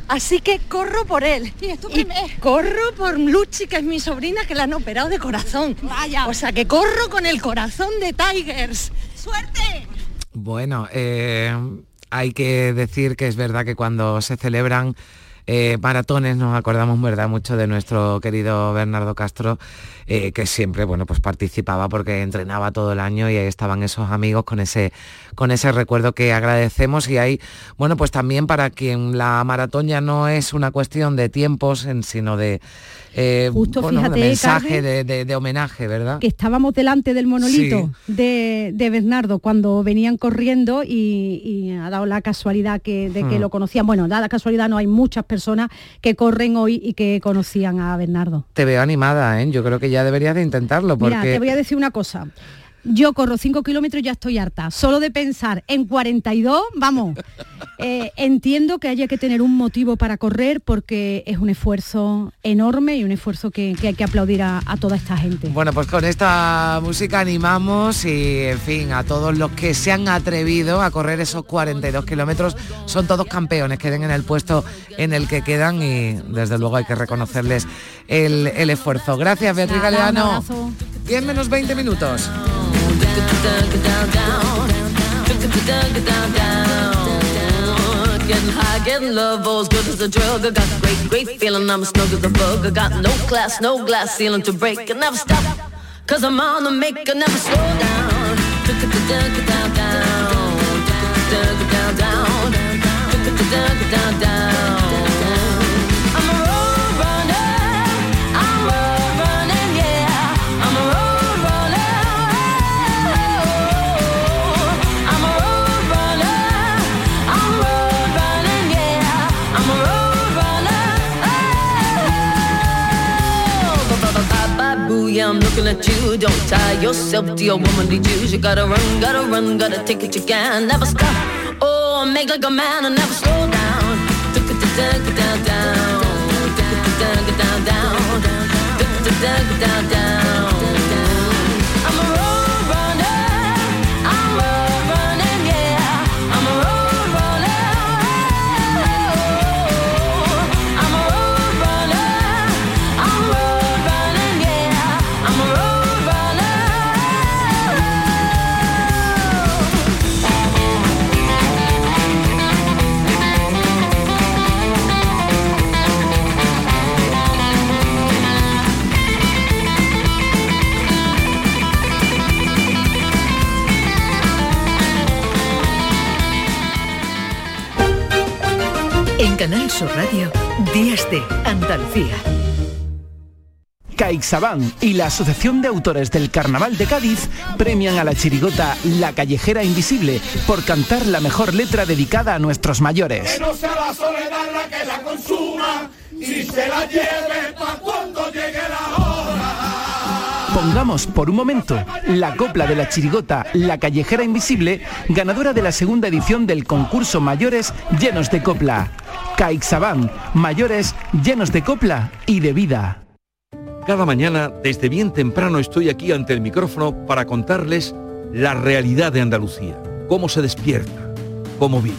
Así que corro por él. Y es tu Y primer. corro por Luchi, que es mi sobrina, que la han operado de corazón. Vaya. O sea que corro con el corazón de Tigers. ¡Suerte! Bueno, eh, hay que decir que es verdad que cuando se celebran eh, maratones nos acordamos verdad mucho de nuestro querido Bernardo Castro eh, que siempre bueno pues participaba porque entrenaba todo el año y ahí estaban esos amigos con ese con ese recuerdo que agradecemos. Y hay bueno pues también para quien la maratón ya no es una cuestión de tiempos sino de eh, Justo, bueno, fíjate, mensaje de, de- de homenaje verdad que estábamos delante del monolito de, de Bernardo cuando venían corriendo y, y ha dado la casualidad que, de que Hmm. lo conocían. Bueno, da la casualidad, no hay muchas personas que corren hoy y que conocían a Bernardo. te veo animada ¿eh? yo creo que ya deberías de intentarlo porque Mira, te voy a decir una cosa. Yo corro 5 kilómetros y ya estoy harta. Solo de pensar en 42, vamos. Eh, entiendo que haya que tener un motivo para correr porque es un esfuerzo enorme y un esfuerzo que, que hay que aplaudir a, a toda esta gente. Bueno, pues con esta música animamos y, en fin, a todos los que se han atrevido a correr esos 42 kilómetros, son todos campeones, queden en el puesto en el que quedan y desde luego hay que reconocerles el, el esfuerzo. Gracias, Beatriz Galeano. Abrazo. 10 menos 20 minutos. Getting high, getting love, as good as a drug. I got a great, great feeling I'm as snug as a bug. I got no class, no glass ceiling to break. I never stop, cause I'm on the make. I never slow down. Down, down, down, down, down, down, down. I'm Yeah, I'm looking at you. Don't tie yourself to your womanly Jews. You gotta run, gotta run, gotta take it you can. Never stop. Oh, make like a man and never slow down. Took it down, get down, down. Took it down, get down, down. Took it down, get down, down. Canal Sur Radio, Días de Andalucía. CaixaBank y la Asociación de Autores del Carnaval de Cádiz premian a la chirigota La Callejera Invisible por cantar la mejor letra dedicada a nuestros mayores. Que no sea la soledad la que la consuma y se la lleve pa' cuando llegue la hora. Pongamos por un momento la copla de la chirigota La Callejera Invisible, ganadora de la segunda edición del concurso Mayores Llenos de Copla. CaixaBank, mayores llenos de copla y de vida. Cada mañana, desde bien temprano, estoy aquí ante el micrófono para contarles la realidad de Andalucía, cómo se despierta, cómo vive,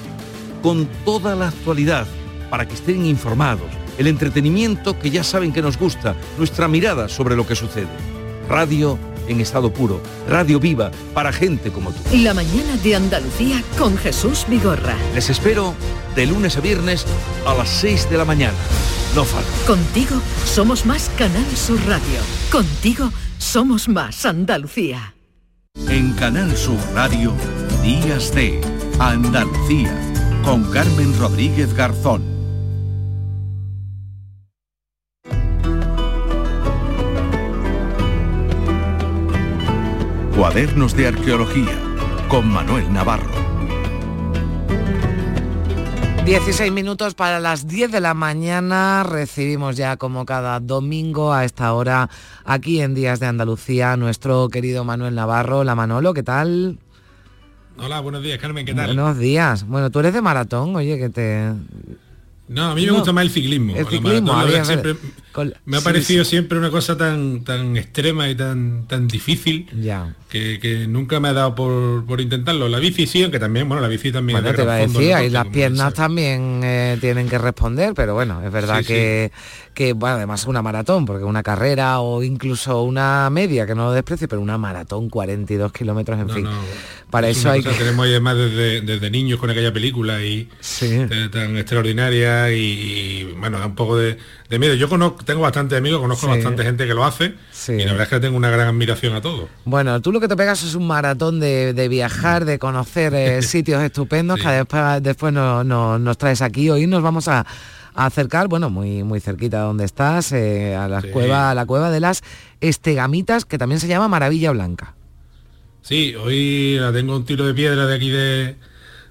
con toda la actualidad, para que estén informados, el entretenimiento que ya saben que nos gusta, nuestra mirada sobre lo que sucede. Radio en estado puro, radio viva para gente como tú. La mañana de Andalucía con Jesús Vigorra. Les espero de lunes a viernes a las 6 de la mañana. No falta. Contigo somos más Canal Sur Radio. Contigo somos más Andalucía. En Canal Sur Radio, Días de Andalucía, con Carmen Rodríguez Garzón. Cuadernos de Arqueología, con Manuel Navarro. 16 minutos para las 10 de la mañana. Recibimos ya como cada domingo a esta hora aquí en Días de Andalucía nuestro querido Manuel Navarro. La Manolo, ¿qué tal? Hola, buenos días, Carmen, ¿qué tal? Buenos días. Bueno, tú eres de maratón, oye, que te... No, a mí me No. gusta más el ciclismo. El La ciclismo, maratón, la había- me ha sí, parecido siempre una cosa tan tan extrema y tan tan difícil Ya. que, que nunca me ha dado por, por intentarlo. La bici sí, aunque también, bueno, la bici también Bueno, te iba a decir, deporte, las piernas también eh, tienen que responder, pero bueno, es verdad Sí, que, que, bueno, además una maratón, porque una carrera o incluso una media, que no lo desprecie, pero una maratón, 42 kilómetros, en No, fin. no, Para es eso hay que... tenemos además desde, desde niños con aquella película y tan extraordinaria y, y, bueno da un poco de, de miedo. Yo conozco tengo bastante amigos conozco Sí. bastante gente que lo hace y la verdad es que tengo una gran admiración a todo Bueno, tú lo que te pegas es un maratón de, de viajar, de conocer eh, sitios estupendos que después, después no- no- nos traes aquí. Hoy nos vamos a, a acercar, bueno, muy, muy cerquita de donde estás, eh, a, la Sí. cueva, a la cueva de las Estegamitas, que también se llama Maravilla Blanca. sí hoy la tengo un tiro de piedra de aquí de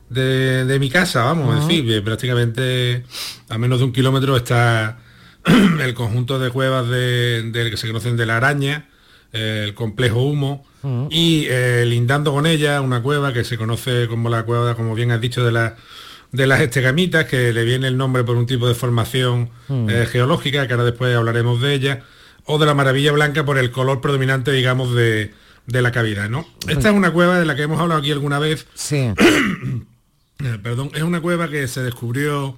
de, de mi casa vamos a Ajá. decir prácticamente a menos de un kilómetro está el conjunto de cuevas de, de- que se conocen de la araña el complejo humo y eh, lindando con ella una cueva que se conoce como la cueva, como bien has dicho, de, la- de las estegamitas, que le viene el nombre por un tipo de formación Mm. eh, geológica, que ahora después hablaremos de ella, o de la maravilla blanca por el color predominante, digamos, de, de la cavidad. ¿no? Esta es una cueva de la que hemos hablado aquí alguna vez. Sí. Eh, perdón, es una cueva que se descubrió,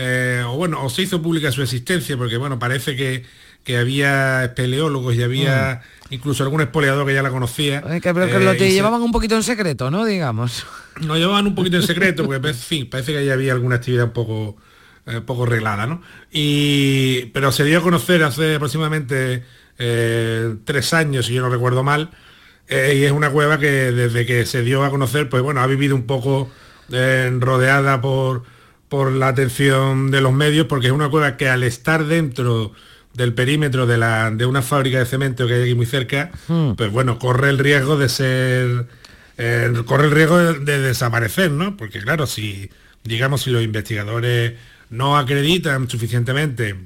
eh, o bueno, o se hizo pública su existencia, porque bueno, parece que, que había espeleólogos y había incluso algún espoleador que ya la conocía. Eh, que, pero que eh, lo te se- llevaban un poquito en secreto, ¿no? Digamos. nos llevaban un poquito en secreto, porque en fin, parece que ahí había alguna actividad un poco, eh, poco reglada, ¿no? Y, pero se dio a conocer hace aproximadamente eh, tres años, si yo no recuerdo mal, eh, y es una cueva que desde que se dio a conocer, pues bueno, ha vivido un poco eh, rodeada por, por la atención de los medios, porque es una cueva que al estar dentro del perímetro de, la, de una fábrica de cemento que hay aquí muy cerca, Hmm. pues bueno, corre el riesgo de ser eh, corre el riesgo de, de desaparecer, ¿no? Porque claro, si digamos si los investigadores no acreditan suficientemente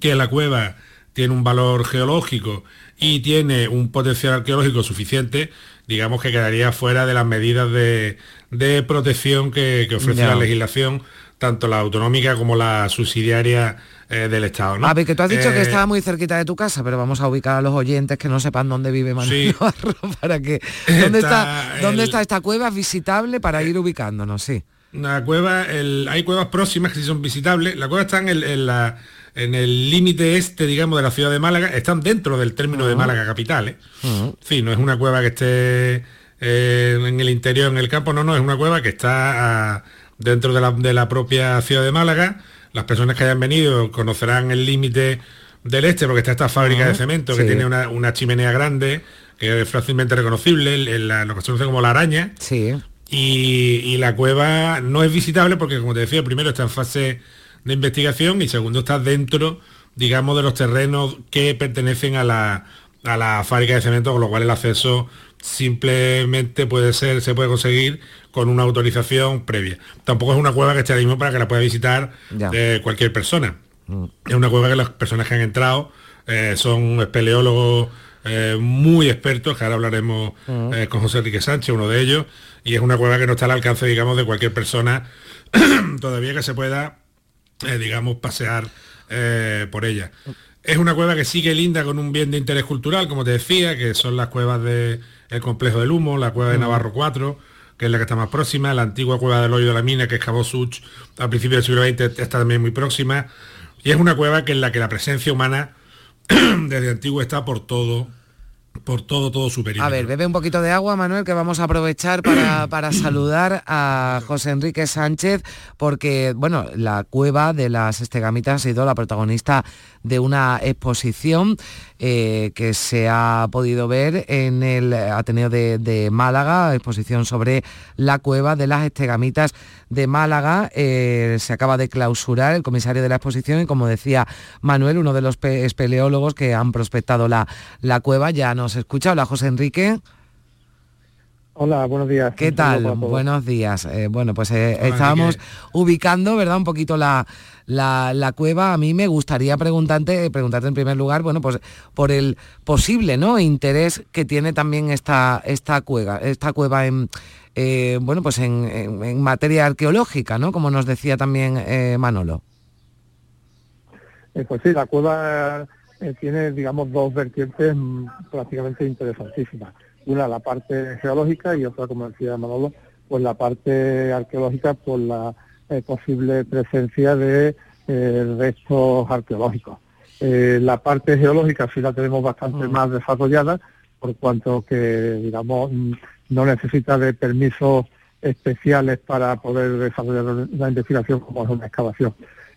que la cueva tiene un valor geológico y tiene un potencial arqueológico suficiente, digamos que quedaría fuera de las medidas de, de protección que, que ofrece la legislación, tanto la autonómica como la subsidiaria eh, del Estado. ¿no? A ver, que tú has dicho que Eh, estaba muy cerquita de tu casa, pero vamos a ubicar a los oyentes que no sepan dónde vive Manuel Sí. Navarro para que dónde está, Está dónde el- está esta cueva visitable para ir ubicándonos, sí. Una cueva, el- hay cuevas próximas que sí son visitables. La cueva está en el, en la- en el límite este, digamos, de la ciudad de Málaga. Están dentro del término de. Málaga capital. ¿eh? Sí, no es una cueva que esté eh, en el interior, en el campo, no, no, es una cueva que está ah, dentro de la, de la propia ciudad de Málaga. Las personas que hayan venido conocerán el límite del este, porque está esta fábrica de cemento que tiene una, una chimenea grande, que es fácilmente reconocible, el- el- la- lo que se conoce como la araña. Sí. Y, y la cueva no es visitable porque, como te decía, primero está en fase de investigación y segundo está dentro, digamos, de los terrenos que pertenecen a la, a la fábrica de cemento, con lo cual el acceso simplemente puede ser, se puede conseguir con una autorización previa. Tampoco es una cueva que esté ahora mismo para que la pueda visitar eh, cualquier persona. Es una cueva que las personas que han entrado eh, son espeleólogos eh, muy expertos, que ahora hablaremos Mm. eh, con José Enrique Sánchez, uno de ellos, y es una cueva que no está al alcance, digamos, de cualquier persona todavía que se pueda, eh, digamos, pasear eh, por ella. Es una cueva que sigue linda con un bien de interés cultural, como te decía, que son las cuevas del complejo del humo, la cueva de Mm. Navarro 4, que es la que está más próxima, la antigua cueva del hoyo de la mina que excavó Such a principios del siglo XX está también muy próxima. Y es una cueva que en la que la presencia humana desde antiguo está por todo, por todo, todo su perímetro. A ver, bebe un poquito de agua, Manuel, que vamos a aprovechar para, para saludar a José Enrique Sánchez, porque, bueno, la cueva de las Estegamitas ha sido la protagonista de una exposición eh, que se ha podido ver en el Ateneo de, de Málaga, exposición sobre la cueva de las Estegamitas de Málaga. Eh, se acaba de clausurar el comisario de la exposición y, como decía Manuel, uno de los pe- espeleólogos que han prospectado la, la cueva, ya nos escucha. Hola, José Enrique. Hola, buenos días. ¿Qué tal? Buenos días. Eh, bueno, pues eh, estábamos ubicando, ¿verdad? Un poquito la, la, la cueva. A mí me gustaría preguntarte, preguntarte en primer lugar, bueno, pues por el posible, ¿no? Interés que tiene también esta, esta cueva, esta cueva en, eh, bueno, pues en, en- materia arqueológica, ¿no? Como nos decía también eh, Manolo. Eh, pues sí, la cueva tiene, digamos, dos vertientes mm, prácticamente interesantísimas. Una, la parte geológica y otra, como decía Manolo, pues la parte arqueológica por la eh, posible presencia de eh, restos arqueológicos. Eh, la parte geológica sí la tenemos bastante más desarrollada, por cuanto que, digamos, mm, no necesita de permisos especiales para poder desarrollar la investigación como es una excavación.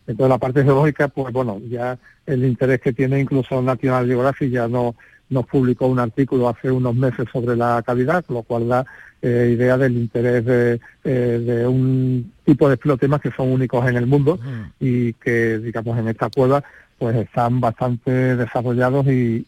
Entonces la parte geológica, pues bueno, ya el interés que tiene incluso National Geographic ya no nos publicó un artículo hace unos meses sobre la cavidad, lo cual da eh, idea del interés de, eh, de, un tipo de explotemas que son únicos en el mundo y que, digamos, en esta cueva pues están bastante desarrollados y,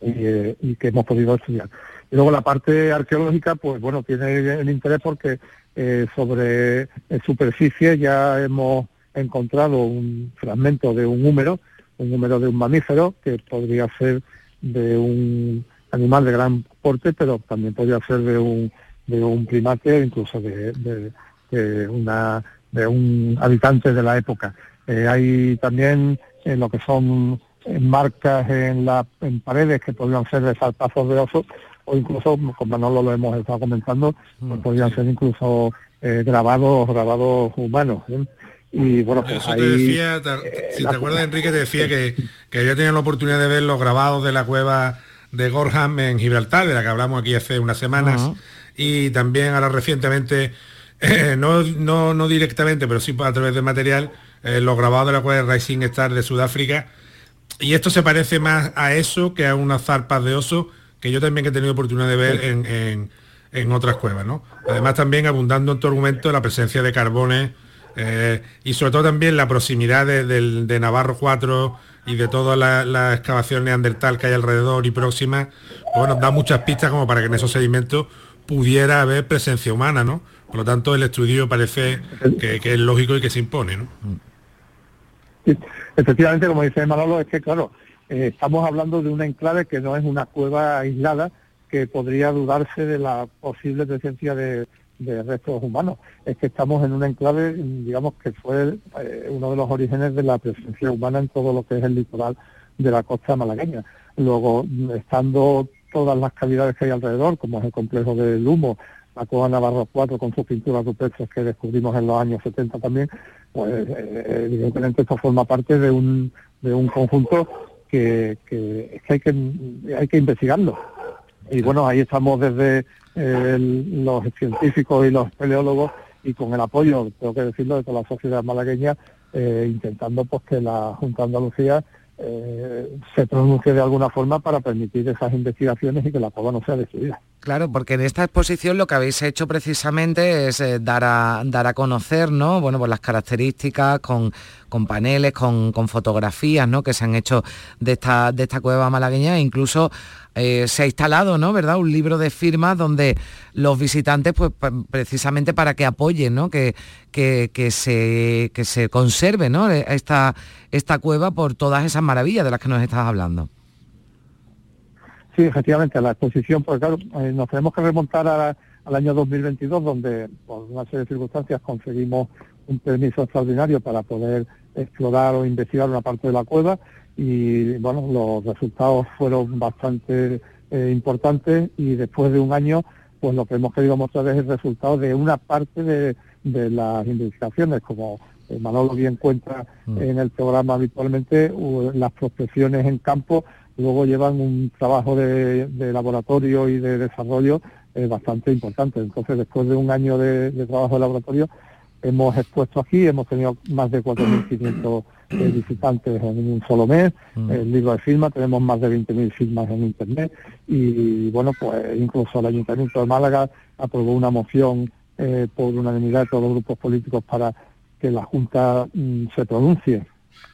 y, eh, y que hemos podido estudiar. Y luego la parte arqueológica, pues bueno, tiene el interés porque eh, sobre superficie ya hemos encontrado un fragmento de un húmero, un húmero de un mamífero que podría ser de un animal de gran porte, pero también podría ser de un, de un primate, incluso de, de, de una, de un habitante de la época. Eh, hay también eh, lo que son marcas en, la, en paredes que podrían ser de saltazos de osos o incluso, como Manolo lo hemos estado comentando, pues podrían ser incluso eh, grabados grabados humanos. ¿eh? Y bueno, pues Eso ahí, te decía, te- eh, si te acuerdas Enrique, te decía que, que había tenido la oportunidad de ver los grabados de la cueva de Gorham en Gibraltar, de la que hablamos aquí hace unas semanas. Y también ahora recientemente, eh, no, no, no directamente, pero sí a través del material, eh, los grabados de la cueva de Rising Star de Sudáfrica, y esto se parece más a eso que a unas zarpas de oso que yo también he tenido oportunidad de ver en, en- en otras cuevas, ¿no? Además también abundando en tu argumento la presencia de carbones eh, y sobre todo también la proximidad de, del- de Navarro 4 y de toda la, la excavación neandertal que hay alrededor y próxima, bueno, da muchas pistas como para que en esos sedimentos pudiera haber presencia humana, ¿no? Por lo tanto, el estudio parece que, es lógico y que se impone, ¿no? Sí, efectivamente, como dice Manolo, es que claro, eh, estamos hablando de un enclave que no es una cueva aislada que podría dudarse de la posible presencia de, restos humanos. Es que estamos en un enclave, digamos, que fue eh, uno de los orígenes de la presencia humana en todo lo que es el litoral de la costa malagueña. Luego, estando todas las cavidades que hay alrededor, como es el complejo del Humo, la Cueva Navarro 4 con sus pinturas rupestres que descubrimos en los años 70 también, pues eh, evidentemente esto forma parte de un, de un conjunto que, hay que hay que investigarlo. Y bueno, ahí estamos desde eh, los científicos y los espeleólogos y con el apoyo, tengo que decirlo, de toda la sociedad malagueña, eh, intentando pues que la Junta Andalucía eh, se pronuncie de alguna forma para permitir esas investigaciones y que la cueva no sea destruida. Claro, porque en esta exposición lo que habéis hecho precisamente es eh, dar, a, dar a conocer, ¿no? Bueno, pues las características con, con paneles, con, con fotografías, ¿no? Que se han hecho de esta, de esta cueva malagueña e incluso eh, se ha instalado, ¿no? ¿Verdad? Un libro de firmas donde los visitantes, pues precisamente para que apoyen, ¿no? Que, que, que se, que se conserve, ¿no? Esta, esta cueva por todas esas maravillas de las que nos estás hablando. Sí, efectivamente, la exposición, pues claro, eh, nos tenemos que remontar al año 2022, donde por una serie de circunstancias conseguimos un permiso extraordinario para poder explorar o investigar una parte de la cueva y bueno, los resultados fueron bastante eh, importantes y después de un año, pues lo que hemos querido mostrar es el resultado de una parte de, de las investigaciones, como eh, Manolo bien cuenta en el programa habitualmente, las prospecciones en campo luego llevan un trabajo de, de laboratorio y de desarrollo eh, bastante importante. Entonces, después de un año de, de trabajo de laboratorio, hemos expuesto aquí, hemos tenido más de 4.500 eh, visitantes en un solo mes, el libro de firma, tenemos más de 20.000 firmas en Internet y, bueno, pues incluso el Ayuntamiento de Málaga aprobó una moción eh, por unanimidad de todos los grupos políticos para que la Junta mm, se pronuncie.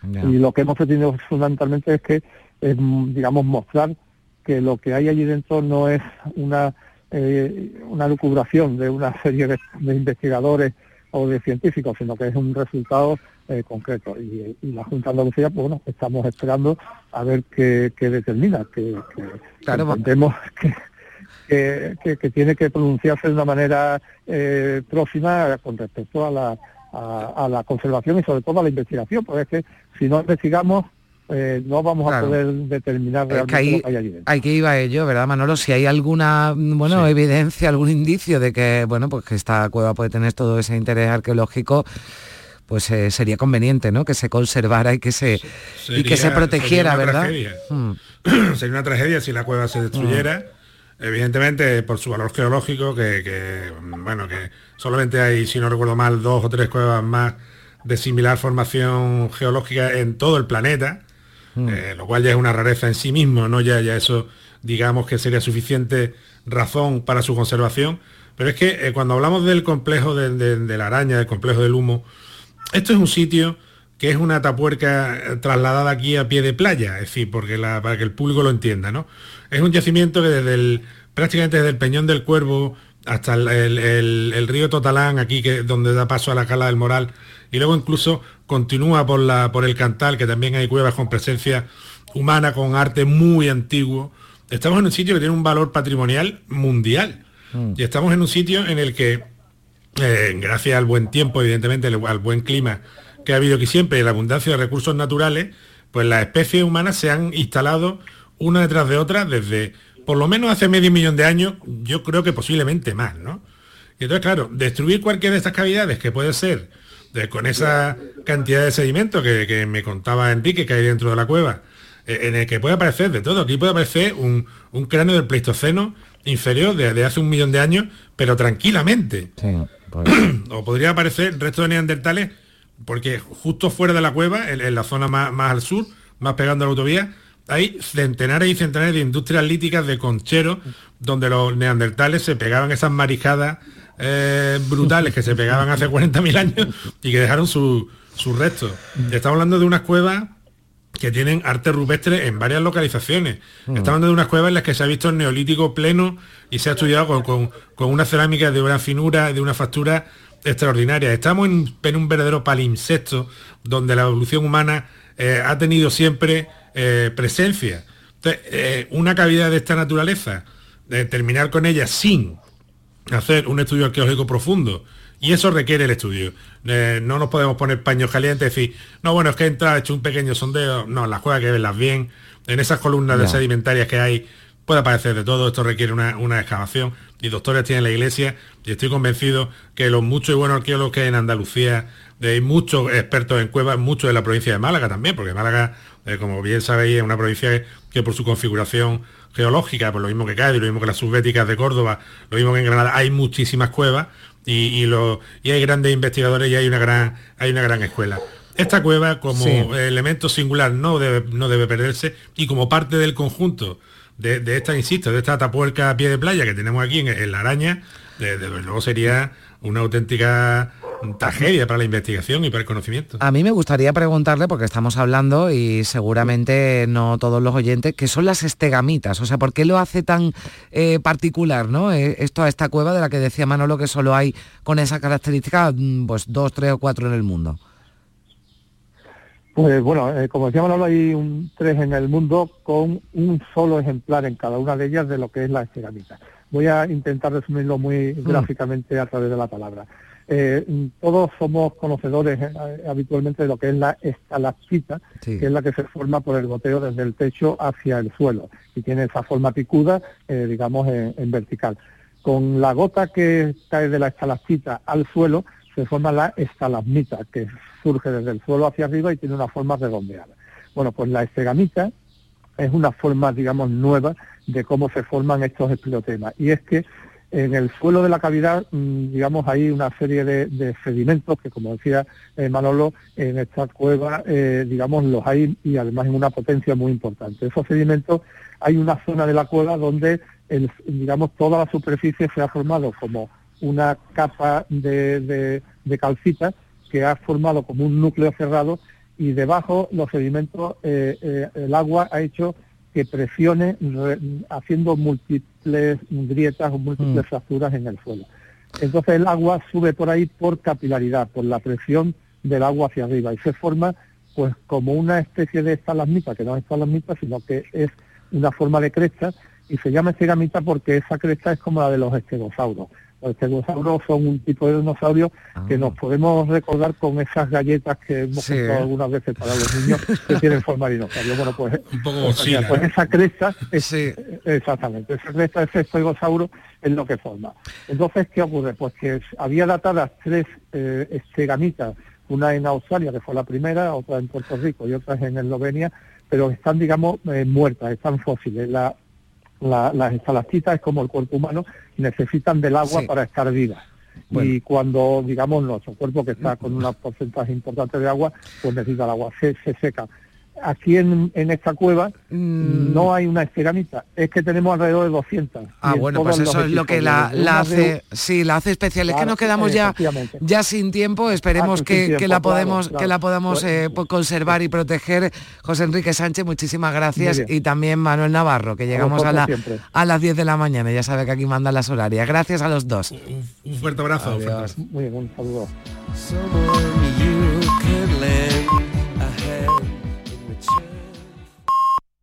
Y lo que hemos pretendido fundamentalmente es que, es, mm, digamos, mostrar que lo que hay allí dentro no es una, eh, una lucubración de una serie de, de investigadores o de científicos, sino que es un resultado eh, concreto. Y, y la Junta de Andalucía, pues bueno, estamos esperando a ver qué, qué determina, que, que Claro, entendemos que, que, que- que tiene que pronunciarse de una manera eh, próxima con respecto a la, a, a la conservación y sobre todo a la investigación, porque es que si no investigamos eh, no vamos Claro. a poder determinar Es realmente que ahí, lo que hay allí dentro. hay que ir a ello, ¿verdad, Manolo? Si hay alguna bueno, evidencia, algún indicio de que, bueno, pues que esta cueva puede tener todo ese interés arqueológico, pues eh, sería conveniente, ¿no? Que se conservara y que se y que se protegiera, sería ¿verdad? tragedia. Mm. sería una tragedia si la cueva se destruyera. Evidentemente, por su valor geológico, que, que, bueno, que solamente hay, si no recuerdo mal, dos o tres cuevas más de similar formación geológica en todo el planeta, eh, lo cual ya es una rareza en sí mismo, ¿no? Ya, ya eso, digamos que sería suficiente razón para su conservación. Pero es que eh, cuando hablamos del complejo de, la araña, del complejo del humo, esto es un sitio que es una tapuerca eh, trasladada aquí a pie de playa, es decir, porque la- para que el público lo entienda, ¿no? Es un yacimiento que desde el, prácticamente desde el Peñón del Cuervo hasta el- el río Totalán, aquí que donde da paso a la Cala del Moral, y luego incluso continúa por, la, por el Cantal, que también hay cuevas con presencia humana, con arte muy antiguo. Estamos en un sitio que tiene un valor patrimonial mundial. Y estamos en un sitio en el que eh, gracias al buen tiempo, evidentemente, al al buen clima que ha habido aquí siempre y la abundancia de recursos naturales, pues las especies humanas se han instalado una detrás de otra desde por lo menos hace medio millón de años, yo creo que posiblemente más, ¿no? Y entonces, claro, destruir cualquiera de estas cavidades, que puede ser de- con esa cantidad de sedimento que, que me contaba Enrique que hay dentro de la cueva, eh, en el que puede aparecer de todo. Aquí puede aparecer un, un cráneo del Pleistoceno inferior de, de hace un millón de años, pero tranquilamente. o podría aparecer resto de neandertales, porque justo fuera de la cueva, en, en la zona más, más al sur, más pegando a la autovía, hay centenares y centenares de industrias líticas de concheros, donde los neandertales se pegaban esas maricadas eh, brutales que se pegaban hace 40.000 años y que dejaron su- sus restos. Estamos hablando de unas cuevas que tienen arte rupestre en varias localizaciones. Estamos hablando de unas cuevas en las que se ha visto el neolítico pleno y se ha estudiado con, con- con una cerámica de una finura, de una factura extraordinaria. Estamos en, en un verdadero palimpsesto donde la evolución humana eh, ha tenido siempre eh, presencia. Entonces, eh, una cavidad de esta naturaleza, de terminar con ella sin hacer un estudio arqueológico profundo. Y eso requiere el estudio. Eh, no nos podemos poner paños calientes y decir, no, bueno, es que entra, he hecho un pequeño sondeo. No, las cuevas hay que verlas bien. En esas columnas de sedimentarias que hay puede aparecer de todo. Esto requiere una, una excavación. Y doctores tienen la iglesia. Y estoy convencido que los muchos y buenos arqueólogos que hay en Andalucía, de- hay muchos expertos en cuevas, muchos de la provincia de Málaga también, porque Málaga, eh, como bien sabéis, es una provincia que, que por su configuración geológica, por lo mismo que Cádiz, lo mismo que las subbéticas de Córdoba, lo mismo que en Granada, hay muchísimas cuevas y, y lo- y hay grandes investigadores y hay una gran, hay una gran escuela. Esta cueva como Sí. elemento singular no debe, no debe perderse y como parte del conjunto de, de esta, insisto, de esta tapuerca a pie de playa que tenemos aquí en, en la araña, de- desde luego sería una auténtica tragedia para la investigación y para el conocimiento. A mí me gustaría preguntarle, porque estamos hablando y seguramente no todos los oyentes, que son las estegamitas. O sea, ¿por qué lo hace tan eh, particular, no? Eh, esto a esta cueva de la que decía Manolo que solo hay con esa característica, mm, pues dos, tres o cuatro en el mundo. Pues bueno, eh, como decía Manolo, hay un tres en el mundo con un solo ejemplar en cada una de ellas de lo que es la cerámica. Voy a intentar resumirlo muy gráficamente a través de la palabra. Eh, todos somos conocedores eh, habitualmente de lo que es la estalactita, Sí. que es la que se forma por el goteo desde el techo hacia el suelo y tiene esa forma picuda, eh, digamos, en, en vertical. Con la gota que cae de la estalactita al suelo se forma la estalagmita, que surge desde el suelo hacia arriba y tiene una forma redondeada. Bueno, pues la estegamita es una forma, digamos, nueva de cómo se forman estos esclerotemas. Y es que en el suelo de la cavidad, mm, digamos, hay una serie de, sedimentos que, como decía eh, Manolo, en esta cueva, eh, digamos, los hay y además en una potencia muy importante. Esos sedimentos, hay una zona de la cueva donde, digamos, toda la superficie se ha formado como una capa de, calcita que ha formado como un núcleo cerrado y debajo los sedimentos, eh, el agua ha hecho que presione re- haciendo múltiples grietas o múltiples Mm. fracturas en el suelo. Entonces el agua sube por ahí por capilaridad, por la presión del agua hacia arriba y se forma pues como una especie de estalagmita, que no es estalagmita, sino que es una forma de cresta Y se llama estegamita porque esa cresta es como la de los estegosauros. Los estegosauros son un tipo de dinosaurio que nos podemos recordar con esas galletas que hemos Sí. comprado algunas veces para los niños que tienen forma de dinosaurio. Bueno, pues, Un poco pues, Godzilla, pues ¿no? esa cresta, es, exactamente, esa cresta, ese estegosauro es lo que forma. Entonces, ¿qué ocurre? Pues que había datadas tres eh, estegamitas, una en Australia, que fue la primera, otra en Puerto Rico y otra en Eslovenia, pero están, digamos, eh, muertas, están fósiles. La, la- las estalactitas es como el cuerpo humano, necesitan del agua Sí. para estar vivas. Bueno. Y cuando, digamos, nuestro cuerpo que está con un porcentaje importante de agua, pues necesita el agua, se, se seca. Aquí en, en esta cueva Mm. no hay una estegamita, es que tenemos alrededor de 200. Ah, bueno, pues eso es lo que la, una de- hace, sí, la hace especial. Es que nos quedamos ya, ya sin tiempo. Esperemos Ah, sin que, tiempo, que la podemos, claro. que la podamos Pues- eh, pues, conservar y proteger. José Enrique Sánchez, muchísimas gracias. Y también Manuel Navarro, que llegamos a, la, siempre. a las 10 de la mañana. Ya sabe que aquí mandan las horarias. Gracias a los dos. Un fuerte abrazo. Adiós. Muy bien, un saludo.